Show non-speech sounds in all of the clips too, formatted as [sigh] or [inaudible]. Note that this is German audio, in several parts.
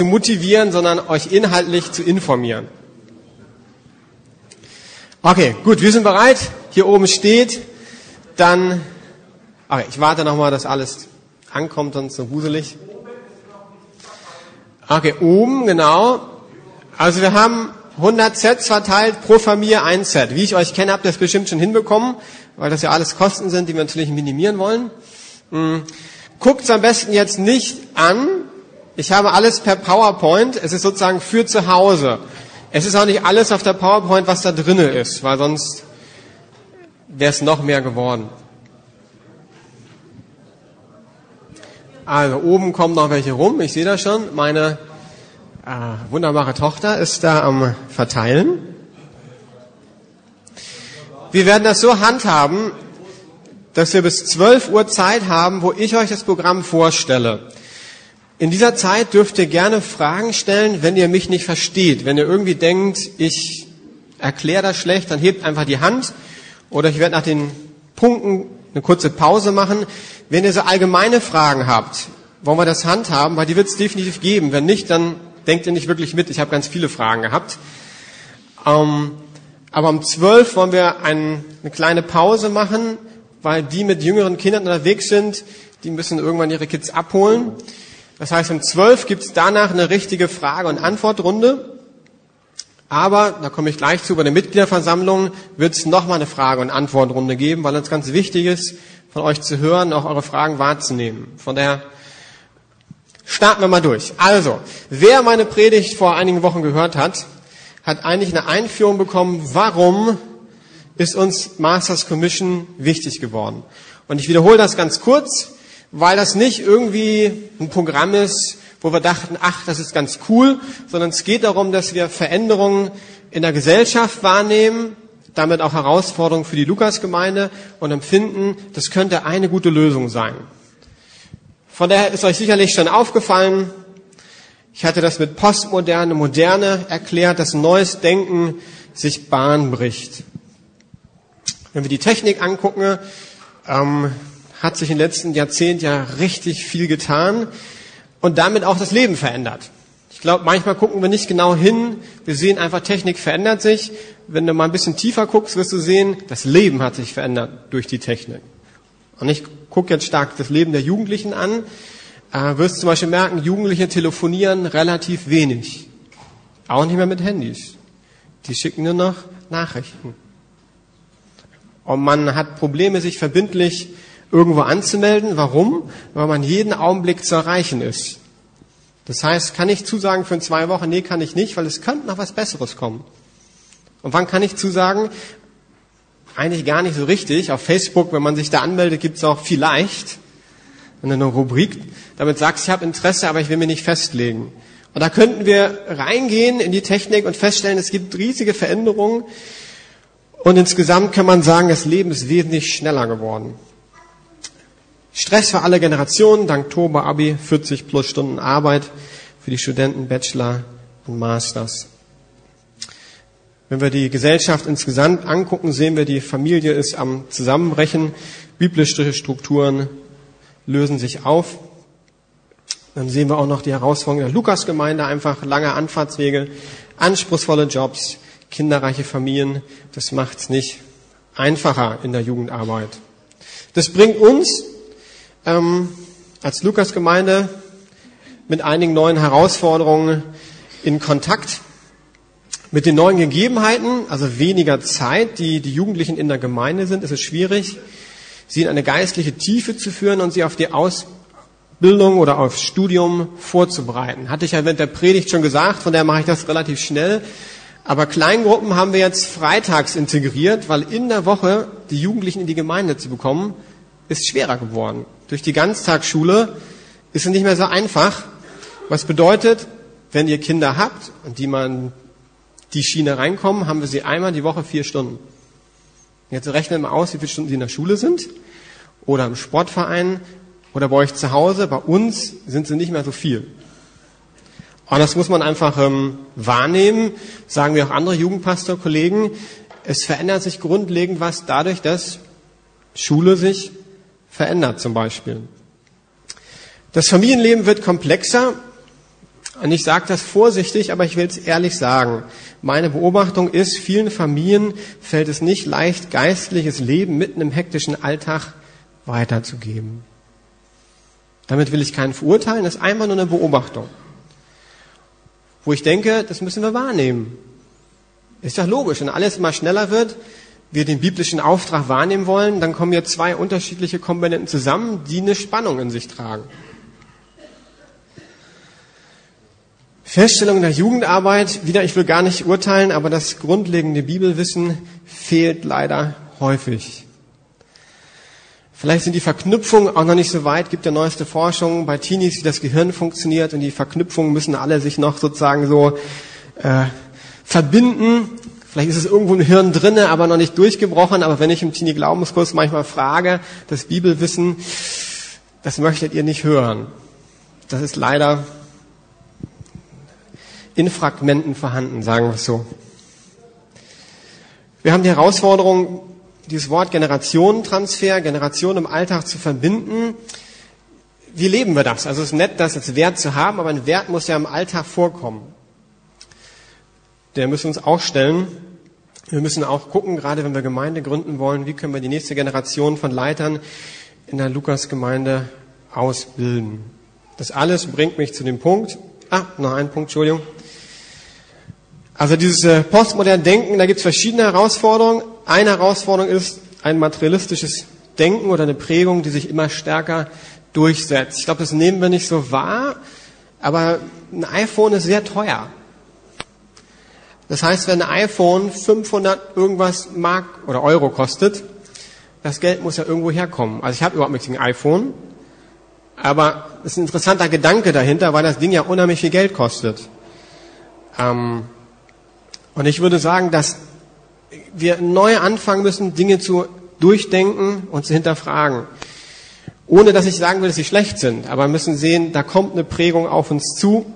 zu motivieren, sondern euch inhaltlich zu informieren. Okay, gut, wir sind bereit. Hier oben steht, dann, okay, ich warte nochmal, dass alles ankommt, sonst so wuselig. Okay, oben, genau. Also wir haben 100 Sets verteilt, pro Familie ein Set. Wie ich euch kenne, habt ihr das bestimmt schon hinbekommen, weil das ja alles Kosten sind, die wir natürlich minimieren wollen. Hm. Guckt es am besten jetzt nicht an, ich habe alles per PowerPoint. Es ist sozusagen für zu Hause. Es ist auch nicht alles auf der PowerPoint, was da drinne ist, weil sonst wäre es noch mehr geworden. Also oben kommen noch welche rum. Ich sehe das schon. Meine äh, wunderbare Tochter ist da am Verteilen. Wir werden das so handhaben, dass wir bis 12 Uhr Zeit haben, wo ich euch das Programm vorstelle. In dieser Zeit dürft ihr gerne Fragen stellen, wenn ihr mich nicht versteht. Wenn ihr irgendwie denkt, ich erkläre das schlecht, dann hebt einfach die Hand. Oder ich werde nach den Punkten eine kurze Pause machen. Wenn ihr so allgemeine Fragen habt, wollen wir das handhaben, weil die wird es definitiv geben. Wenn nicht, dann denkt ihr nicht wirklich mit. Ich habe ganz viele Fragen gehabt. Ähm, aber um zwölf wollen wir ein, eine kleine Pause machen, weil die mit jüngeren Kindern unterwegs sind, die müssen irgendwann ihre Kids abholen. Das heißt, um zwölf gibt es danach eine richtige Frage- und Antwortrunde. Aber, da komme ich gleich zu, bei der Mitgliederversammlung wird es nochmal eine Frage- und Antwortrunde geben, weil es ganz wichtig ist, von euch zu hören, auch eure Fragen wahrzunehmen. Von daher starten wir mal durch. Also, wer meine Predigt vor einigen Wochen gehört hat, hat eigentlich eine Einführung bekommen, warum ist uns Masters Commission wichtig geworden. Und ich wiederhole das ganz kurz weil das nicht irgendwie ein Programm ist, wo wir dachten, ach, das ist ganz cool, sondern es geht darum, dass wir Veränderungen in der Gesellschaft wahrnehmen, damit auch Herausforderungen für die Lukasgemeinde und empfinden, das könnte eine gute Lösung sein. Von daher ist euch sicherlich schon aufgefallen, ich hatte das mit Postmoderne, Moderne erklärt, dass neues Denken sich Bahn bricht. Wenn wir die Technik angucken, ähm, hat sich im letzten Jahrzehnt ja richtig viel getan und damit auch das Leben verändert. Ich glaube, manchmal gucken wir nicht genau hin. Wir sehen einfach, Technik verändert sich. Wenn du mal ein bisschen tiefer guckst, wirst du sehen, das Leben hat sich verändert durch die Technik. Und ich gucke jetzt stark das Leben der Jugendlichen an. Äh, wirst zum Beispiel merken, Jugendliche telefonieren relativ wenig. Auch nicht mehr mit Handys. Die schicken nur noch Nachrichten. Und man hat Probleme, sich verbindlich irgendwo anzumelden. Warum? Weil man jeden Augenblick zu erreichen ist. Das heißt, kann ich zusagen für zwei Wochen? Nee, kann ich nicht, weil es könnte noch was Besseres kommen. Und wann kann ich zusagen? Eigentlich gar nicht so richtig. Auf Facebook, wenn man sich da anmeldet, gibt es auch vielleicht eine Rubrik. Damit sagst, ich habe Interesse, aber ich will mir nicht festlegen. Und da könnten wir reingehen in die Technik und feststellen, es gibt riesige Veränderungen. Und insgesamt kann man sagen, das Leben ist wesentlich schneller geworden. Stress für alle Generationen, dank Toba Abi, 40 plus Stunden Arbeit für die Studenten, Bachelor und Masters. Wenn wir die Gesellschaft insgesamt angucken, sehen wir, die Familie ist am Zusammenbrechen. Biblische Strukturen lösen sich auf. Dann sehen wir auch noch die Herausforderungen der Lukasgemeinde, einfach lange Anfahrtswege, anspruchsvolle Jobs, kinderreiche Familien. Das macht es nicht einfacher in der Jugendarbeit. Das bringt uns ähm, als Lukas-Gemeinde mit einigen neuen Herausforderungen in Kontakt. Mit den neuen Gegebenheiten, also weniger Zeit, die die Jugendlichen in der Gemeinde sind, ist es schwierig, sie in eine geistliche Tiefe zu führen und sie auf die Ausbildung oder aufs Studium vorzubereiten. Hatte ich ja während der Predigt schon gesagt, von daher mache ich das relativ schnell. Aber Kleingruppen haben wir jetzt freitags integriert, weil in der Woche die Jugendlichen in die Gemeinde zu bekommen, ist schwerer geworden durch die Ganztagsschule ist es nicht mehr so einfach. Was bedeutet, wenn ihr Kinder habt und die mal in die Schiene reinkommen, haben wir sie einmal die Woche vier Stunden. Jetzt rechnen wir aus, wie viele Stunden sie in der Schule sind oder im Sportverein oder bei euch zu Hause. Bei uns sind sie nicht mehr so viel. Und das muss man einfach ähm, wahrnehmen, sagen wir auch andere Jugendpastorkollegen. Es verändert sich grundlegend was dadurch, dass Schule sich verändert zum Beispiel. Das Familienleben wird komplexer. Und ich sage das vorsichtig, aber ich will es ehrlich sagen. Meine Beobachtung ist, vielen Familien fällt es nicht leicht, geistliches Leben mitten im hektischen Alltag weiterzugeben. Damit will ich keinen verurteilen, das ist einfach nur eine Beobachtung. Wo ich denke, das müssen wir wahrnehmen. Ist doch logisch, wenn alles immer schneller wird, wir den biblischen Auftrag wahrnehmen wollen, dann kommen hier zwei unterschiedliche Komponenten zusammen, die eine Spannung in sich tragen. Feststellung der Jugendarbeit, wieder, ich will gar nicht urteilen, aber das grundlegende Bibelwissen fehlt leider häufig. Vielleicht sind die Verknüpfungen auch noch nicht so weit, gibt ja neueste Forschung bei Teenies, wie das Gehirn funktioniert und die Verknüpfungen müssen alle sich noch sozusagen so äh, verbinden. Vielleicht ist es irgendwo im Hirn drinne, aber noch nicht durchgebrochen. Aber wenn ich im Teenie-Glaubenskurs manchmal frage, das Bibelwissen, das möchtet ihr nicht hören. Das ist leider in Fragmenten vorhanden, sagen wir es so. Wir haben die Herausforderung, dieses Wort Generationentransfer, Generation im Alltag zu verbinden. Wie leben wir das? Also es ist nett, das als Wert zu haben, aber ein Wert muss ja im Alltag vorkommen. Der müssen uns auch stellen. Wir müssen auch gucken, gerade wenn wir Gemeinde gründen wollen, wie können wir die nächste Generation von Leitern in der Lukas-Gemeinde ausbilden. Das alles bringt mich zu dem Punkt, ah, noch ein Punkt, Entschuldigung. Also dieses äh, postmoderne Denken, da gibt es verschiedene Herausforderungen. Eine Herausforderung ist ein materialistisches Denken oder eine Prägung, die sich immer stärker durchsetzt. Ich glaube, das nehmen wir nicht so wahr, aber ein iPhone ist sehr teuer. Das heißt, wenn ein iPhone 500 irgendwas Mark oder Euro kostet, das Geld muss ja irgendwo herkommen. Also ich habe überhaupt nichts gegen iPhone, aber es ist ein interessanter Gedanke dahinter, weil das Ding ja unheimlich viel Geld kostet. Ähm, und ich würde sagen, dass wir neu anfangen müssen, Dinge zu durchdenken und zu hinterfragen. Ohne dass ich sagen will, dass sie schlecht sind, aber wir müssen sehen, da kommt eine Prägung auf uns zu.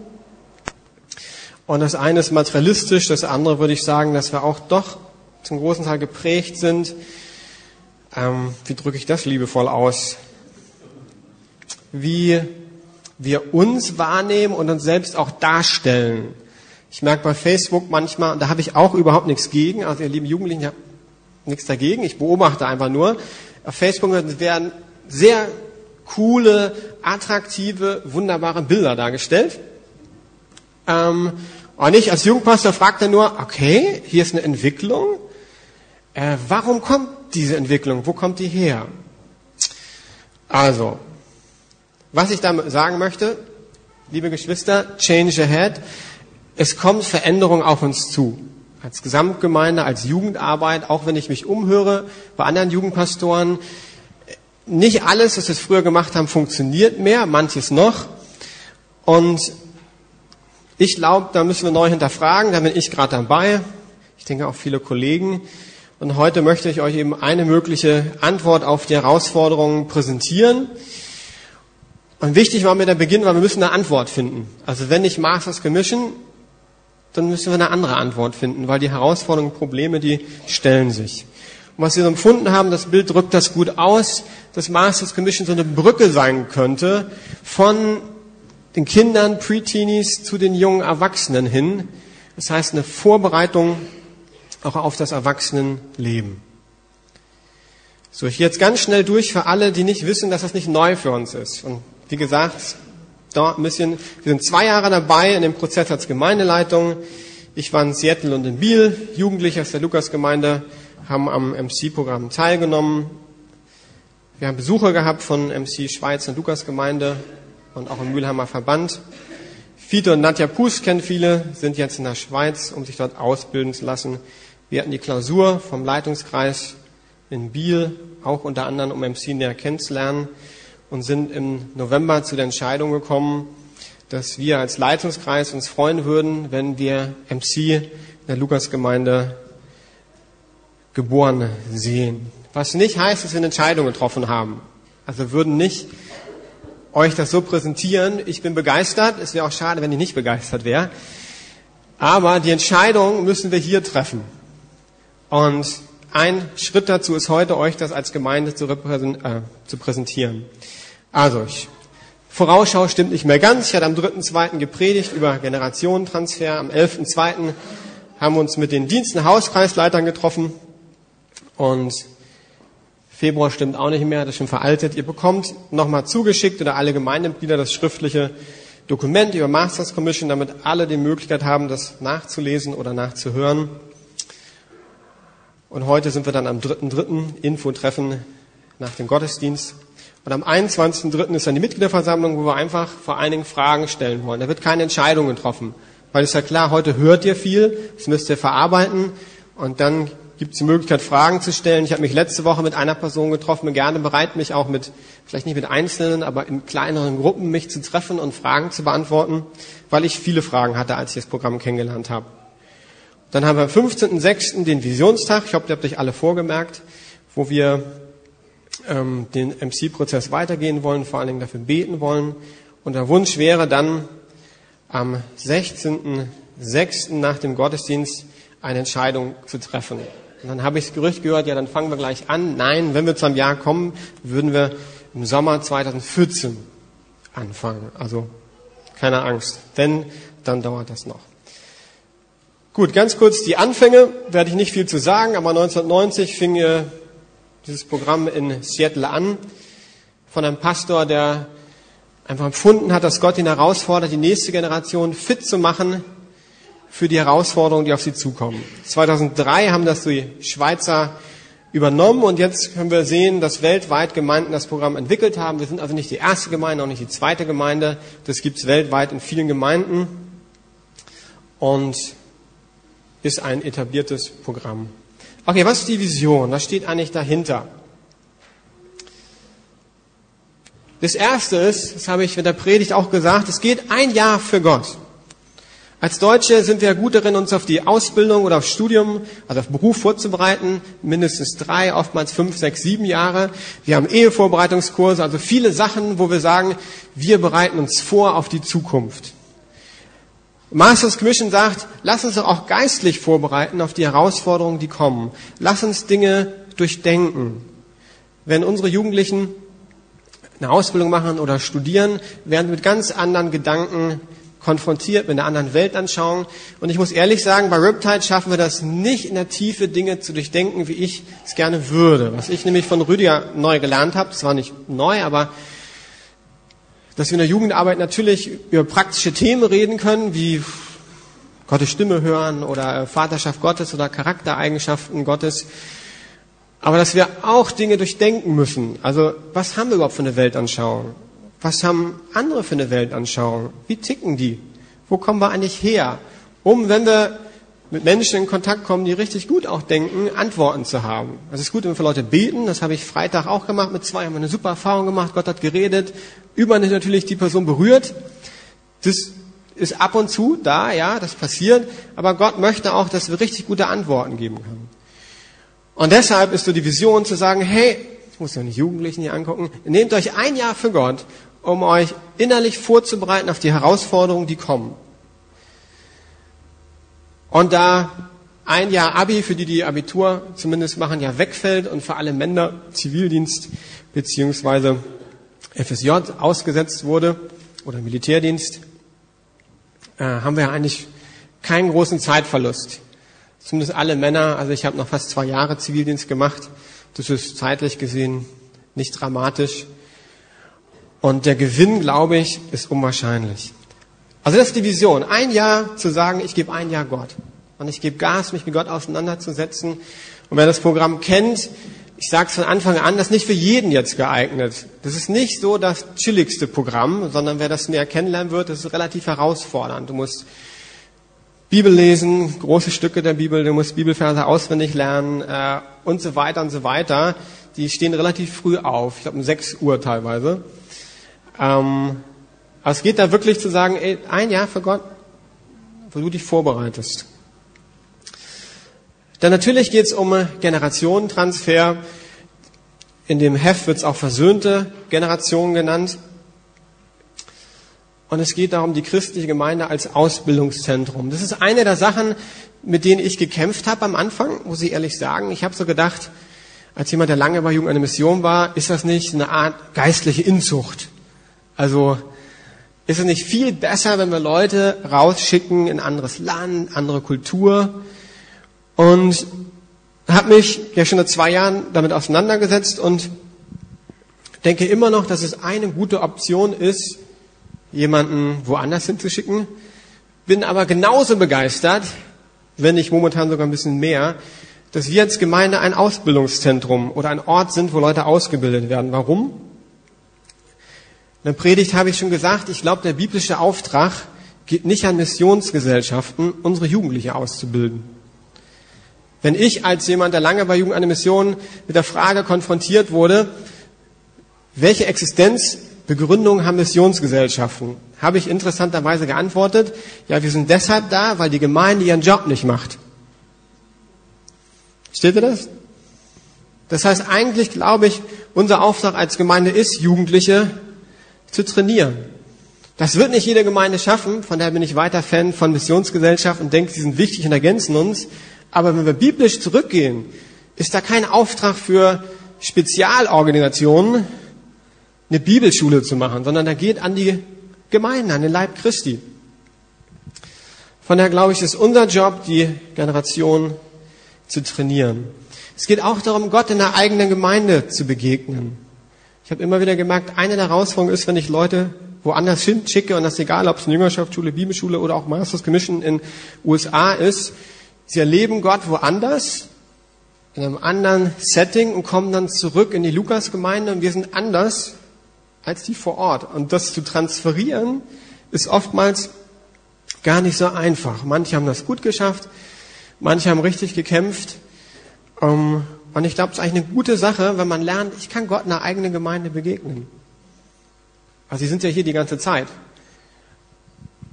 Und das eine ist materialistisch, das andere würde ich sagen, dass wir auch doch zum großen Teil geprägt sind. Ähm, wie drücke ich das liebevoll aus? Wie wir uns wahrnehmen und uns selbst auch darstellen. Ich merke bei Facebook manchmal, da habe ich auch überhaupt nichts gegen, also ihr lieben Jugendlichen, ich habe nichts dagegen, ich beobachte einfach nur. Auf Facebook werden sehr coole, attraktive, wunderbare Bilder dargestellt. Ähm, und ich als Jugendpastor fragte nur, okay, hier ist eine Entwicklung. Äh, warum kommt diese Entwicklung? Wo kommt die her? Also, was ich damit sagen möchte, liebe Geschwister, change ahead es kommt Veränderung auf uns zu. Als Gesamtgemeinde, als Jugendarbeit, auch wenn ich mich umhöre bei anderen Jugendpastoren, nicht alles, was wir früher gemacht haben, funktioniert mehr, manches noch. Und ich glaube, da müssen wir neu hinterfragen, da bin ich gerade dabei. Ich denke auch viele Kollegen. Und heute möchte ich euch eben eine mögliche Antwort auf die Herausforderungen präsentieren. Und wichtig war mir der Beginn, weil wir müssen eine Antwort finden. Also wenn nicht Masters Commission, dann müssen wir eine andere Antwort finden, weil die Herausforderungen, Probleme, die stellen sich. Und was wir empfunden haben, das Bild drückt das gut aus, dass Masters Commission so eine Brücke sein könnte von den Kindern, Preteenies zu den jungen Erwachsenen hin. Das heißt eine Vorbereitung auch auf das Erwachsenenleben. So, ich gehe jetzt ganz schnell durch für alle, die nicht wissen, dass das nicht neu für uns ist. Und wie gesagt, da ein bisschen, wir sind zwei Jahre dabei in dem Prozess als Gemeindeleitung. Ich war in Seattle und in Biel, Jugendliche aus der Lukasgemeinde haben am MC-Programm teilgenommen. Wir haben Besucher gehabt von MC Schweiz und Lukasgemeinde und auch im Mülheimer Verband. Fiete und Nadja Pus kennen viele, sind jetzt in der Schweiz, um sich dort ausbilden zu lassen. Wir hatten die Klausur vom Leitungskreis in Biel, auch unter anderem, um MC näher kennenzulernen und sind im November zu der Entscheidung gekommen, dass wir als Leitungskreis uns freuen würden, wenn wir MC in der Lukasgemeinde geboren sehen. Was nicht heißt, dass wir eine Entscheidung getroffen haben. Also würden nicht euch das so präsentieren. Ich bin begeistert. Es wäre auch schade, wenn ich nicht begeistert wäre. Aber die Entscheidung müssen wir hier treffen. Und ein Schritt dazu ist heute, euch das als Gemeinde zu, äh, zu präsentieren. Also, ich Vorausschau stimmt nicht mehr ganz. Ich hatte am 3.2. gepredigt über Generationentransfer. Am 11.2. haben wir uns mit den Diensten Hauskreisleitern getroffen. Und Februar stimmt auch nicht mehr, das ist schon veraltet. Ihr bekommt nochmal zugeschickt oder alle Gemeindemitglieder das schriftliche Dokument über Masters Commission, damit alle die Möglichkeit haben, das nachzulesen oder nachzuhören. Und heute sind wir dann am 3.3. Infotreffen nach dem Gottesdienst. Und am 21.3. ist dann die Mitgliederversammlung, wo wir einfach vor allen Dingen Fragen stellen wollen. Da wird keine Entscheidung getroffen. Weil es ist ja klar, heute hört ihr viel, das müsst ihr verarbeiten und dann gibt es die Möglichkeit, Fragen zu stellen. Ich habe mich letzte Woche mit einer Person getroffen, bin gerne bereit, mich auch mit, vielleicht nicht mit Einzelnen, aber in kleineren Gruppen mich zu treffen und Fragen zu beantworten, weil ich viele Fragen hatte, als ich das Programm kennengelernt habe. Dann haben wir am 15.06. den Visionstag, ich hoffe, ihr habt euch alle vorgemerkt, wo wir ähm, den MC-Prozess weitergehen wollen, vor allen Dingen dafür beten wollen. Und der Wunsch wäre dann am 16.06. nach dem Gottesdienst eine Entscheidung zu treffen. Und dann habe ich das Gerücht gehört, ja, dann fangen wir gleich an. Nein, wenn wir zu einem Jahr kommen, würden wir im Sommer 2014 anfangen. Also keine Angst, denn dann dauert das noch. Gut, ganz kurz die Anfänge, werde ich nicht viel zu sagen, aber 1990 fing dieses Programm in Seattle an von einem Pastor, der einfach empfunden hat, dass Gott ihn herausfordert, die nächste Generation fit zu machen für die Herausforderungen, die auf sie zukommen. 2003 haben das die Schweizer übernommen und jetzt können wir sehen, dass weltweit Gemeinden das Programm entwickelt haben. Wir sind also nicht die erste Gemeinde, auch nicht die zweite Gemeinde. Das gibt es weltweit in vielen Gemeinden und ist ein etabliertes Programm. Okay, was ist die Vision? Was steht eigentlich dahinter? Das erste ist, das habe ich in der Predigt auch gesagt, es geht ein Jahr für Gott. Als Deutsche sind wir gut darin, uns auf die Ausbildung oder aufs Studium, also auf Beruf vorzubereiten. Mindestens drei, oftmals fünf, sechs, sieben Jahre. Wir haben Ehevorbereitungskurse, also viele Sachen, wo wir sagen, wir bereiten uns vor auf die Zukunft. Masters Commission sagt, lass uns auch geistlich vorbereiten auf die Herausforderungen, die kommen. Lass uns Dinge durchdenken. Wenn unsere Jugendlichen eine Ausbildung machen oder studieren, werden mit ganz anderen Gedanken konfrontiert mit einer anderen Weltanschauung. Und ich muss ehrlich sagen, bei Riptide schaffen wir das nicht in der Tiefe, Dinge zu durchdenken, wie ich es gerne würde. Was ich nämlich von Rüdiger neu gelernt habe, das war nicht neu, aber dass wir in der Jugendarbeit natürlich über praktische Themen reden können, wie Gottes Stimme hören oder Vaterschaft Gottes oder Charaktereigenschaften Gottes. Aber dass wir auch Dinge durchdenken müssen. Also, was haben wir überhaupt für eine Weltanschauung? Was haben andere für eine Weltanschauung? Wie ticken die? Wo kommen wir eigentlich her? Um, wenn wir mit Menschen in Kontakt kommen, die richtig gut auch denken, Antworten zu haben. Es ist gut, wenn wir für Leute beten. Das habe ich Freitag auch gemacht mit zwei. Haben wir eine super Erfahrung gemacht. Gott hat geredet. Überall ist natürlich die Person berührt. Das ist ab und zu da, ja, das passiert. Aber Gott möchte auch, dass wir richtig gute Antworten geben können. Und deshalb ist so die Vision zu sagen, hey, ich muss ja nicht Jugendlichen hier angucken, nehmt euch ein Jahr für Gott um euch innerlich vorzubereiten auf die Herausforderungen, die kommen. Und da ein Jahr Abi, für die die Abitur zumindest machen, ja wegfällt und für alle Männer Zivildienst beziehungsweise FSJ ausgesetzt wurde oder Militärdienst, äh, haben wir eigentlich keinen großen Zeitverlust. Zumindest alle Männer, also ich habe noch fast zwei Jahre Zivildienst gemacht. Das ist zeitlich gesehen nicht dramatisch. Und der Gewinn, glaube ich, ist unwahrscheinlich. Also das ist die Vision. Ein Jahr zu sagen, ich gebe ein Jahr Gott. Und ich gebe Gas, mich mit Gott auseinanderzusetzen. Und wer das Programm kennt, ich sage es von Anfang an, das ist nicht für jeden jetzt geeignet. Das ist nicht so das chilligste Programm, sondern wer das mehr kennenlernen wird, das ist relativ herausfordernd. Du musst Bibel lesen, große Stücke der Bibel, du musst Bibelverse auswendig lernen äh, und so weiter und so weiter. Die stehen relativ früh auf, ich glaube um 6 Uhr teilweise. Ähm, aber es geht da wirklich zu sagen, ey, ein Jahr für Gott, wo du dich vorbereitest. Dann natürlich geht es um Generationentransfer. In dem Heft wird es auch versöhnte Generation genannt. Und es geht darum, die christliche Gemeinde als Ausbildungszentrum. Das ist eine der Sachen, mit denen ich gekämpft habe am Anfang, muss ich ehrlich sagen. Ich habe so gedacht, als jemand, der lange bei Jugend eine Mission war, ist das nicht eine Art geistliche Inzucht? Also ist es nicht viel besser, wenn wir Leute rausschicken in anderes Land, andere Kultur? Und habe mich ja schon seit zwei Jahren damit auseinandergesetzt und denke immer noch, dass es eine gute Option ist, jemanden woanders hinzuschicken. Bin aber genauso begeistert, wenn nicht momentan sogar ein bisschen mehr, dass wir als Gemeinde ein Ausbildungszentrum oder ein Ort sind, wo Leute ausgebildet werden. Warum? In der Predigt habe ich schon gesagt, ich glaube, der biblische Auftrag geht nicht an Missionsgesellschaften, unsere Jugendliche auszubilden. Wenn ich als jemand, der lange bei Jugend eine Mission mit der Frage konfrontiert wurde, welche Existenzbegründung haben Missionsgesellschaften, habe ich interessanterweise geantwortet, ja, wir sind deshalb da, weil die Gemeinde ihren Job nicht macht. Steht ihr das? Das heißt, eigentlich glaube ich, unser Auftrag als Gemeinde ist, Jugendliche zu trainieren. Das wird nicht jede Gemeinde schaffen, von daher bin ich weiter Fan von Missionsgesellschaften und denke, sie sind wichtig und ergänzen uns. Aber wenn wir biblisch zurückgehen, ist da kein Auftrag für Spezialorganisationen, eine Bibelschule zu machen, sondern da geht an die Gemeinde, an den Leib Christi. Von daher glaube ich, ist unser Job, die Generation zu trainieren. Es geht auch darum, Gott in der eigenen Gemeinde zu begegnen. Ich habe immer wieder gemerkt, eine der Herausforderungen ist, wenn ich Leute woanders hin schicke, und das ist egal, ob es eine Jüngerschaftsschule, Bibelschule oder auch Masters Commission in USA ist, sie erleben Gott woanders, in einem anderen Setting und kommen dann zurück in die Lukasgemeinde und wir sind anders als die vor Ort. Und das zu transferieren ist oftmals gar nicht so einfach. Manche haben das gut geschafft, manche haben richtig gekämpft. Ähm, und ich glaube, es ist eigentlich eine gute Sache, wenn man lernt, ich kann Gott in einer eigenen Gemeinde begegnen. Also Sie sind ja hier die ganze Zeit.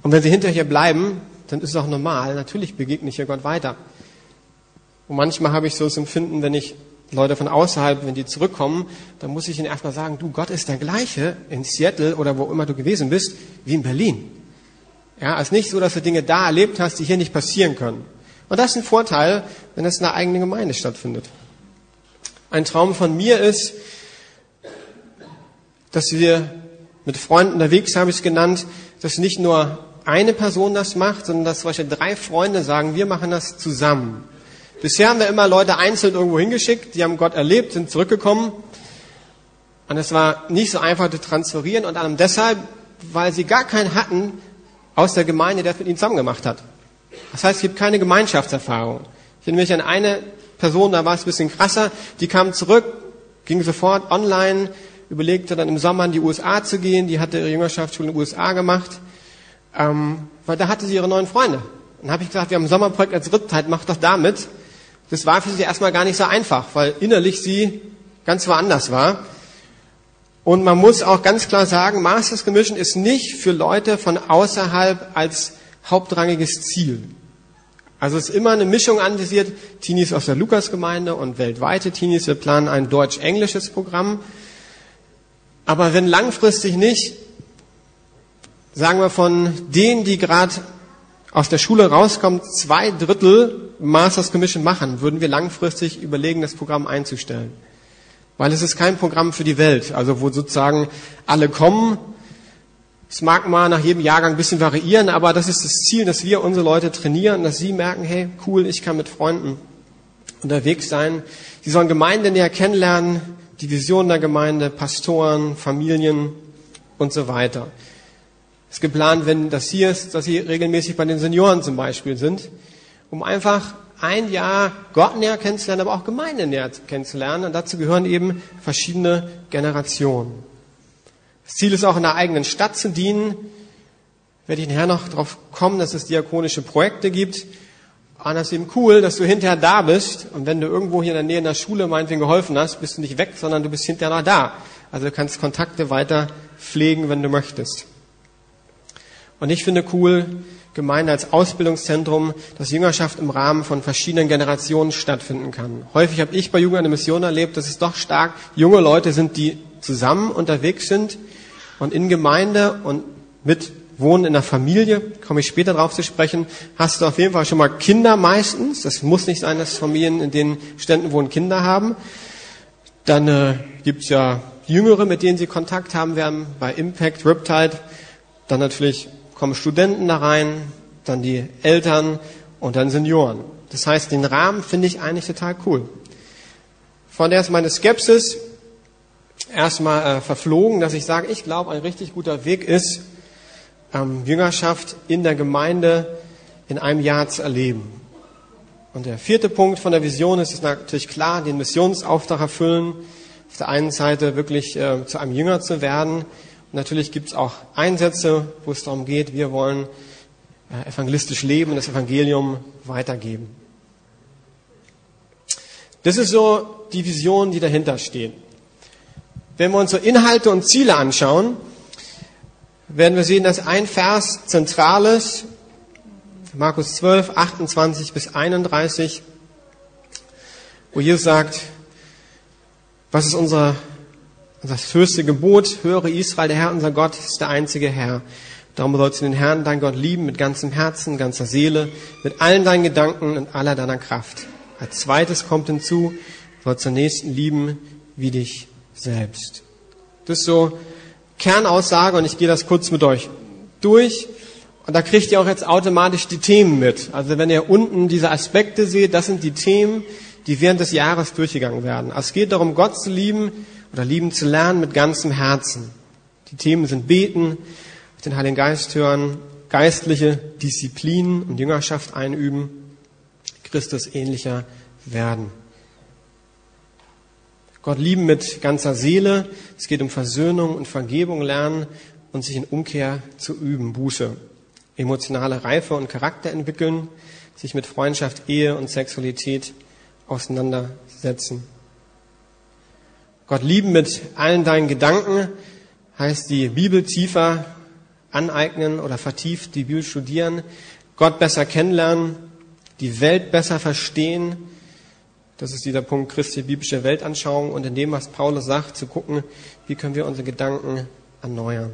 Und wenn Sie hinterher hier bleiben, dann ist es auch normal. Natürlich begegne ich hier Gott weiter. Und manchmal habe ich so das Empfinden, wenn ich Leute von außerhalb, wenn die zurückkommen, dann muss ich ihnen erstmal sagen, du, Gott ist der gleiche in Seattle oder wo immer du gewesen bist, wie in Berlin. Ja, es ist nicht so, dass du Dinge da erlebt hast, die hier nicht passieren können. Und das ist ein Vorteil, wenn es in einer eigenen Gemeinde stattfindet. Ein Traum von mir ist, dass wir mit Freunden unterwegs, habe ich es genannt, dass nicht nur eine Person das macht, sondern dass solche drei Freunde sagen, wir machen das zusammen. Bisher haben wir immer Leute einzeln irgendwo hingeschickt, die haben Gott erlebt, sind zurückgekommen. Und es war nicht so einfach zu transferieren und allem deshalb, weil sie gar keinen hatten aus der Gemeinde, der es mit ihnen zusammen gemacht hat. Das heißt, es gibt keine Gemeinschaftserfahrung. Ich erinnere mich an eine Person, da war es ein bisschen krasser, die kam zurück, ging sofort online, überlegte dann im Sommer in die USA zu gehen, die hatte ihre Jüngerschaftsschule in den USA gemacht, ähm, weil da hatte sie ihre neuen Freunde. Dann habe ich gesagt, wir haben ein Sommerprojekt als Riptide, mach doch damit. Das war für sie erstmal gar nicht so einfach, weil innerlich sie ganz woanders war. Und man muss auch ganz klar sagen, Masters Commission ist nicht für Leute von außerhalb als hauptrangiges Ziel. Also es ist immer eine Mischung anvisiert, Teenies aus der Lukasgemeinde und weltweite Teenies. Wir planen ein deutsch-englisches Programm. Aber wenn langfristig nicht, sagen wir von denen, die gerade aus der Schule rauskommen, zwei Drittel Masters Commission machen, würden wir langfristig überlegen, das Programm einzustellen. Weil es ist kein Programm für die Welt, also wo sozusagen alle kommen es mag mal nach jedem Jahrgang ein bisschen variieren, aber das ist das Ziel, dass wir unsere Leute trainieren, dass sie merken, hey, cool, ich kann mit Freunden unterwegs sein. Sie sollen Gemeinde näher kennenlernen, die Vision der Gemeinde, Pastoren, Familien und so weiter. Es ist geplant, wenn das hier ist, dass sie regelmäßig bei den Senioren zum Beispiel sind, um einfach ein Jahr Gott näher kennenzulernen, aber auch Gemeinde näher kennenzulernen. Und dazu gehören eben verschiedene Generationen. Das Ziel ist auch in der eigenen Stadt zu dienen. Werde ich nachher noch darauf kommen, dass es diakonische Projekte gibt. Und das ist eben cool, dass du hinterher da bist. Und wenn du irgendwo hier in der Nähe in der Schule meinetwegen geholfen hast, bist du nicht weg, sondern du bist hinterher noch da. Also du kannst Kontakte weiter pflegen, wenn du möchtest. Und ich finde cool, Gemeinde als Ausbildungszentrum, dass Jüngerschaft im Rahmen von verschiedenen Generationen stattfinden kann. Häufig habe ich bei Jugend eine Mission erlebt, dass es doch stark junge Leute sind, die zusammen unterwegs sind, und in Gemeinde und mit Wohnen in der Familie, komme ich später darauf zu sprechen, hast du auf jeden Fall schon mal Kinder meistens. Das muss nicht sein, dass Familien in den Ständen wohnen Kinder haben. Dann äh, gibt es ja Jüngere, mit denen Sie Kontakt haben werden, bei Impact, Riptide. Dann natürlich kommen Studenten da rein, dann die Eltern und dann Senioren. Das heißt, den Rahmen finde ich eigentlich total cool. Von der ist meine Skepsis erstmal äh, verflogen, dass ich sage, ich glaube, ein richtig guter Weg ist, ähm, Jüngerschaft in der Gemeinde in einem Jahr zu erleben. Und der vierte Punkt von der Vision ist, ist natürlich klar, den Missionsauftrag erfüllen. Auf der einen Seite wirklich äh, zu einem Jünger zu werden. Und natürlich gibt es auch Einsätze, wo es darum geht, wir wollen äh, evangelistisch leben und das Evangelium weitergeben. Das ist so die Vision, die dahinter steht. Wenn wir uns so Inhalte und Ziele anschauen, werden wir sehen, dass ein Vers zentral ist Markus 12, 28 bis 31, wo Jesus sagt, was ist unser, unser höchste Gebot? Höre Israel, der Herr, unser Gott, ist der einzige Herr. Darum sollst du den Herrn, dein Gott, lieben mit ganzem Herzen, ganzer Seele, mit allen deinen Gedanken und aller deiner Kraft. Als zweites kommt hinzu, sollst den Nächsten lieben wie dich selbst. Das ist so Kernaussage und ich gehe das kurz mit euch durch. Und da kriegt ihr auch jetzt automatisch die Themen mit. Also wenn ihr unten diese Aspekte seht, das sind die Themen, die während des Jahres durchgegangen werden. Also es geht darum, Gott zu lieben oder lieben zu lernen mit ganzem Herzen. Die Themen sind Beten, den Heiligen Geist hören, geistliche Disziplinen und Jüngerschaft einüben, Christus ähnlicher werden. Gott lieben mit ganzer Seele. Es geht um Versöhnung und Vergebung lernen und sich in Umkehr zu üben, Buße emotionale Reife und Charakter entwickeln, sich mit Freundschaft, Ehe und Sexualität auseinandersetzen. Gott lieben mit allen deinen Gedanken heißt die Bibel tiefer aneignen oder vertieft die Bibel studieren, Gott besser kennenlernen, die Welt besser verstehen. Das ist dieser Punkt Christi biblische Weltanschauung und in dem, was Paulus sagt, zu gucken, wie können wir unsere Gedanken erneuern.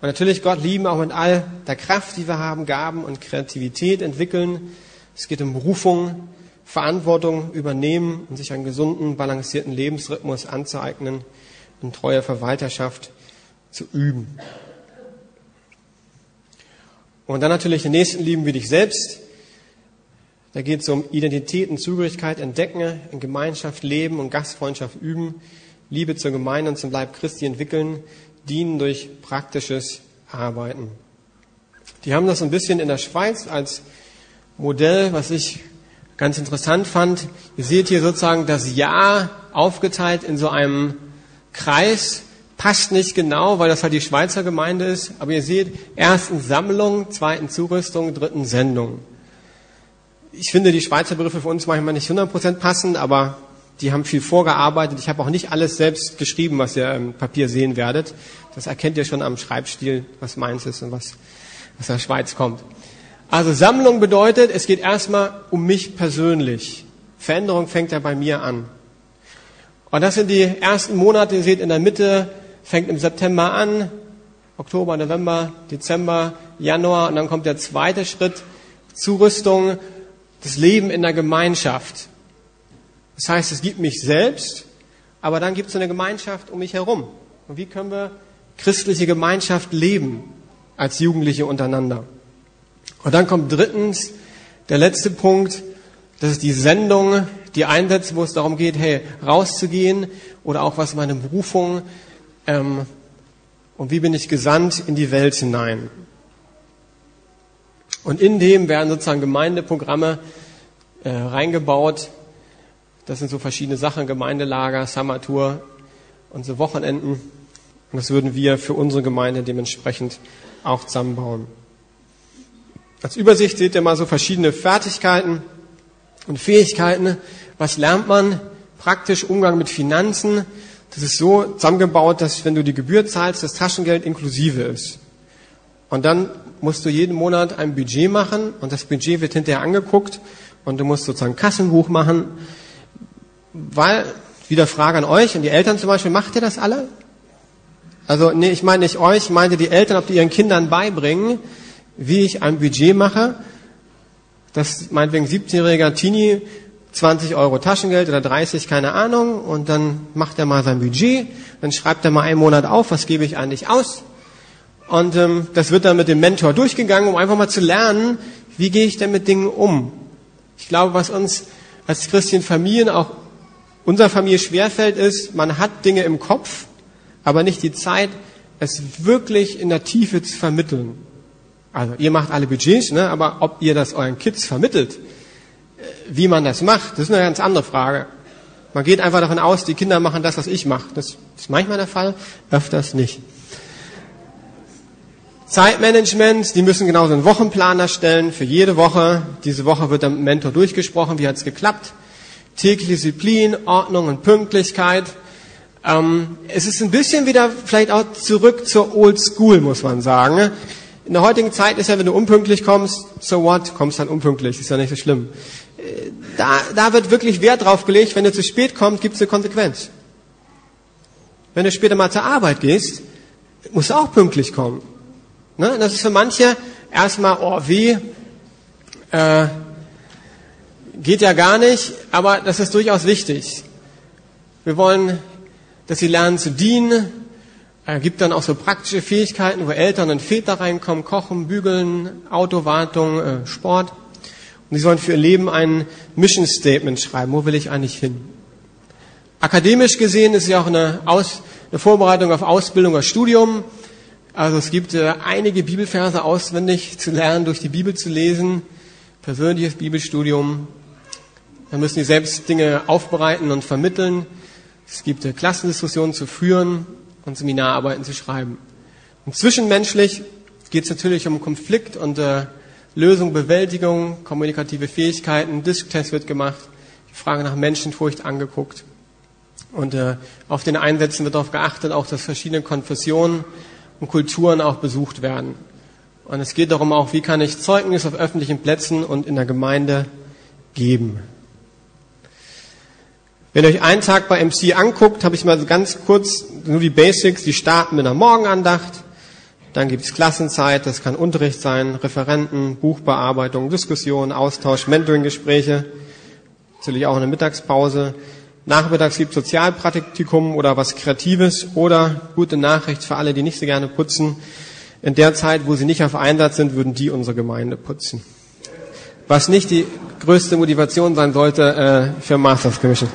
Und natürlich Gott lieben auch mit all der Kraft, die wir haben, Gaben und Kreativität entwickeln. Es geht um Berufung, Verantwortung übernehmen und sich einen gesunden, balancierten Lebensrhythmus anzueignen und treue Verwalterschaft zu üben. Und dann natürlich den nächsten lieben wie dich selbst. Da geht es um Identität und Zugehörigkeit entdecken, in Gemeinschaft leben und Gastfreundschaft üben, Liebe zur Gemeinde und zum Leib Christi entwickeln, dienen durch praktisches Arbeiten. Die haben das ein bisschen in der Schweiz als Modell, was ich ganz interessant fand. Ihr seht hier sozusagen das Jahr aufgeteilt in so einem Kreis. Passt nicht genau, weil das halt die Schweizer Gemeinde ist. Aber ihr seht, ersten Sammlung, zweiten Zurüstung, dritten Sendung. Ich finde die Schweizer Begriffe für uns manchmal nicht 100% passen, aber die haben viel vorgearbeitet. Ich habe auch nicht alles selbst geschrieben, was ihr im Papier sehen werdet. Das erkennt ihr schon am Schreibstil, was meins ist und was aus der Schweiz kommt. Also Sammlung bedeutet, es geht erstmal um mich persönlich. Veränderung fängt ja bei mir an. Und das sind die ersten Monate, ihr seht in der Mitte, fängt im September an, Oktober, November, Dezember, Januar und dann kommt der zweite Schritt, Zurüstung, das Leben in der Gemeinschaft. Das heißt, es gibt mich selbst, aber dann gibt es eine Gemeinschaft um mich herum. Und wie können wir christliche Gemeinschaft leben als Jugendliche untereinander? Und dann kommt drittens der letzte Punkt, das ist die Sendung, die Einsätze, wo es darum geht, hey, rauszugehen oder auch was meine Berufung ähm, und wie bin ich gesandt in die Welt hinein. Und in dem werden sozusagen Gemeindeprogramme äh, reingebaut, das sind so verschiedene Sachen, Gemeindelager, Summertour so Wochenenden. Und das würden wir für unsere Gemeinde dementsprechend auch zusammenbauen. Als Übersicht seht ihr mal so verschiedene Fertigkeiten und Fähigkeiten. Was lernt man? Praktisch Umgang mit Finanzen. Das ist so zusammengebaut, dass wenn du die Gebühr zahlst, das Taschengeld inklusive ist. Und dann musst du jeden Monat ein Budget machen und das Budget wird hinterher angeguckt und du musst sozusagen Kassenbuch machen weil, wieder Frage an euch und die Eltern zum Beispiel, macht ihr das alle? Also, nee, ich meine nicht euch, ich meinte die Eltern, ob die ihren Kindern beibringen, wie ich ein Budget mache, dass meinetwegen 17-jähriger Teenie 20 Euro Taschengeld oder 30, keine Ahnung, und dann macht er mal sein Budget, dann schreibt er mal einen Monat auf, was gebe ich eigentlich aus. Und ähm, das wird dann mit dem Mentor durchgegangen, um einfach mal zu lernen, wie gehe ich denn mit Dingen um. Ich glaube, was uns als christlichen Familien auch unserer Familie schwerfällt, ist, man hat Dinge im Kopf, aber nicht die Zeit, es wirklich in der Tiefe zu vermitteln. Also ihr macht alle Budgets, ne, aber ob ihr das euren Kids vermittelt, wie man das macht, das ist eine ganz andere Frage. Man geht einfach davon aus, die Kinder machen das, was ich mache. Das ist manchmal der Fall, öfters nicht. Zeitmanagement, die müssen genauso einen Wochenplan erstellen für jede Woche. Diese Woche wird dem Mentor durchgesprochen, wie hat es geklappt. Tägliche Disziplin, Ordnung und Pünktlichkeit. Ähm, es ist ein bisschen wieder vielleicht auch zurück zur Old School, muss man sagen. In der heutigen Zeit ist ja, wenn du unpünktlich kommst, so what, kommst dann unpünktlich, ist ja nicht so schlimm. Äh, da, da wird wirklich Wert drauf gelegt, wenn du zu spät kommst, gibt es eine Konsequenz. Wenn du später mal zur Arbeit gehst, musst du auch pünktlich kommen. Ne? Das ist für manche erstmal, oh wie, äh, geht ja gar nicht, aber das ist durchaus wichtig. Wir wollen, dass sie lernen zu dienen, er gibt dann auch so praktische Fähigkeiten, wo Eltern und Väter reinkommen, kochen, bügeln, Autowartung, äh, Sport. Und sie sollen für ihr Leben ein Mission Statement schreiben. Wo will ich eigentlich hin? Akademisch gesehen ist es ja auch eine, Aus, eine Vorbereitung auf Ausbildung oder Studium. Also es gibt äh, einige Bibelverse auswendig zu lernen, durch die Bibel zu lesen. Persönliches Bibelstudium. Dann müssen sie selbst Dinge aufbereiten und vermitteln. Es gibt äh, Klassendiskussionen zu führen und Seminararbeiten zu schreiben. Und zwischenmenschlich geht es natürlich um Konflikt und äh, Lösung, Bewältigung, kommunikative Fähigkeiten. Disktest wird gemacht, die Frage nach Menschenfurcht angeguckt. Und äh, auf den Einsätzen wird darauf geachtet, auch dass verschiedene Konfessionen und Kulturen auch besucht werden. Und es geht darum auch, wie kann ich Zeugnis auf öffentlichen Plätzen und in der Gemeinde geben. Wenn ihr euch einen Tag bei MC anguckt, habe ich mal ganz kurz nur die Basics, die starten mit einer Morgenandacht. Dann gibt es Klassenzeit, das kann Unterricht sein, Referenten, Buchbearbeitung, Diskussion, Austausch, Mentoring-Gespräche. Natürlich auch eine Mittagspause. Nachmittags gibt Sozialpraktikum oder was Kreatives oder gute Nachricht für alle, die nicht so gerne putzen. In der Zeit, wo sie nicht auf Einsatz sind, würden die unsere Gemeinde putzen. Was nicht die größte Motivation sein sollte äh, für Masters Commission.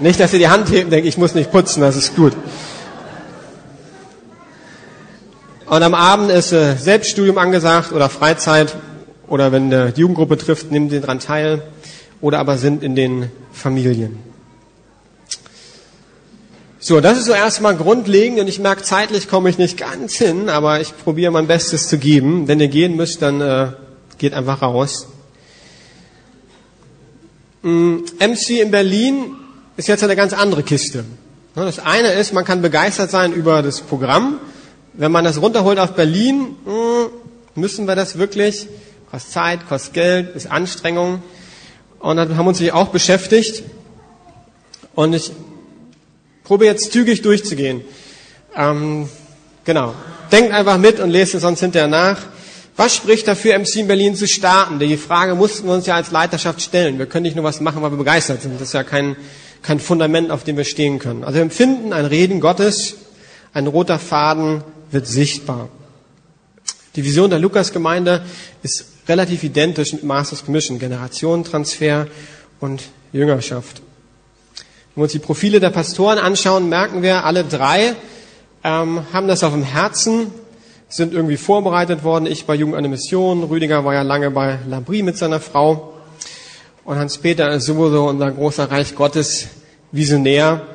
Nicht, dass ihr die Hand heben, denkt, ich muss nicht putzen, das ist gut. Und am Abend ist äh, Selbststudium angesagt oder Freizeit oder wenn äh, die Jugendgruppe trifft, nehmen sie daran teil oder aber sind in den Familien. So, das ist so erstmal grundlegend und ich merke, zeitlich komme ich nicht ganz hin, aber ich probiere mein Bestes zu geben. Wenn ihr gehen müsst, dann äh, geht einfach raus. MC mm, in Berlin ist jetzt eine ganz andere Kiste. Das eine ist, man kann begeistert sein über das Programm. Wenn man das runterholt auf Berlin, hm, müssen wir das wirklich? Kostet Zeit, kostet Geld, ist Anstrengung. Und dann haben wir uns auch beschäftigt. Und ich probiere jetzt zügig durchzugehen. Ähm, genau. Denkt einfach mit und lest es sonst hinterher nach. Was spricht dafür, MC in Berlin zu starten? Die Frage mussten wir uns ja als Leiterschaft stellen. Wir können nicht nur was machen, weil wir begeistert sind. Das ist ja kein, kein Fundament, auf dem wir stehen können. Also empfinden ein Reden Gottes, ein roter Faden wird sichtbar. Die Vision der Lukasgemeinde ist relativ identisch mit Masters Commission, Generationentransfer und Jüngerschaft. Wenn wir uns die Profile der Pastoren anschauen, merken wir, alle drei ähm, haben das auf dem Herzen, sind irgendwie vorbereitet worden. Ich bei Jugend eine Mission, Rüdiger war ja lange bei Labrie mit seiner Frau. Und Hans-Peter ist sowieso unser großer Reich Gottes Visionär.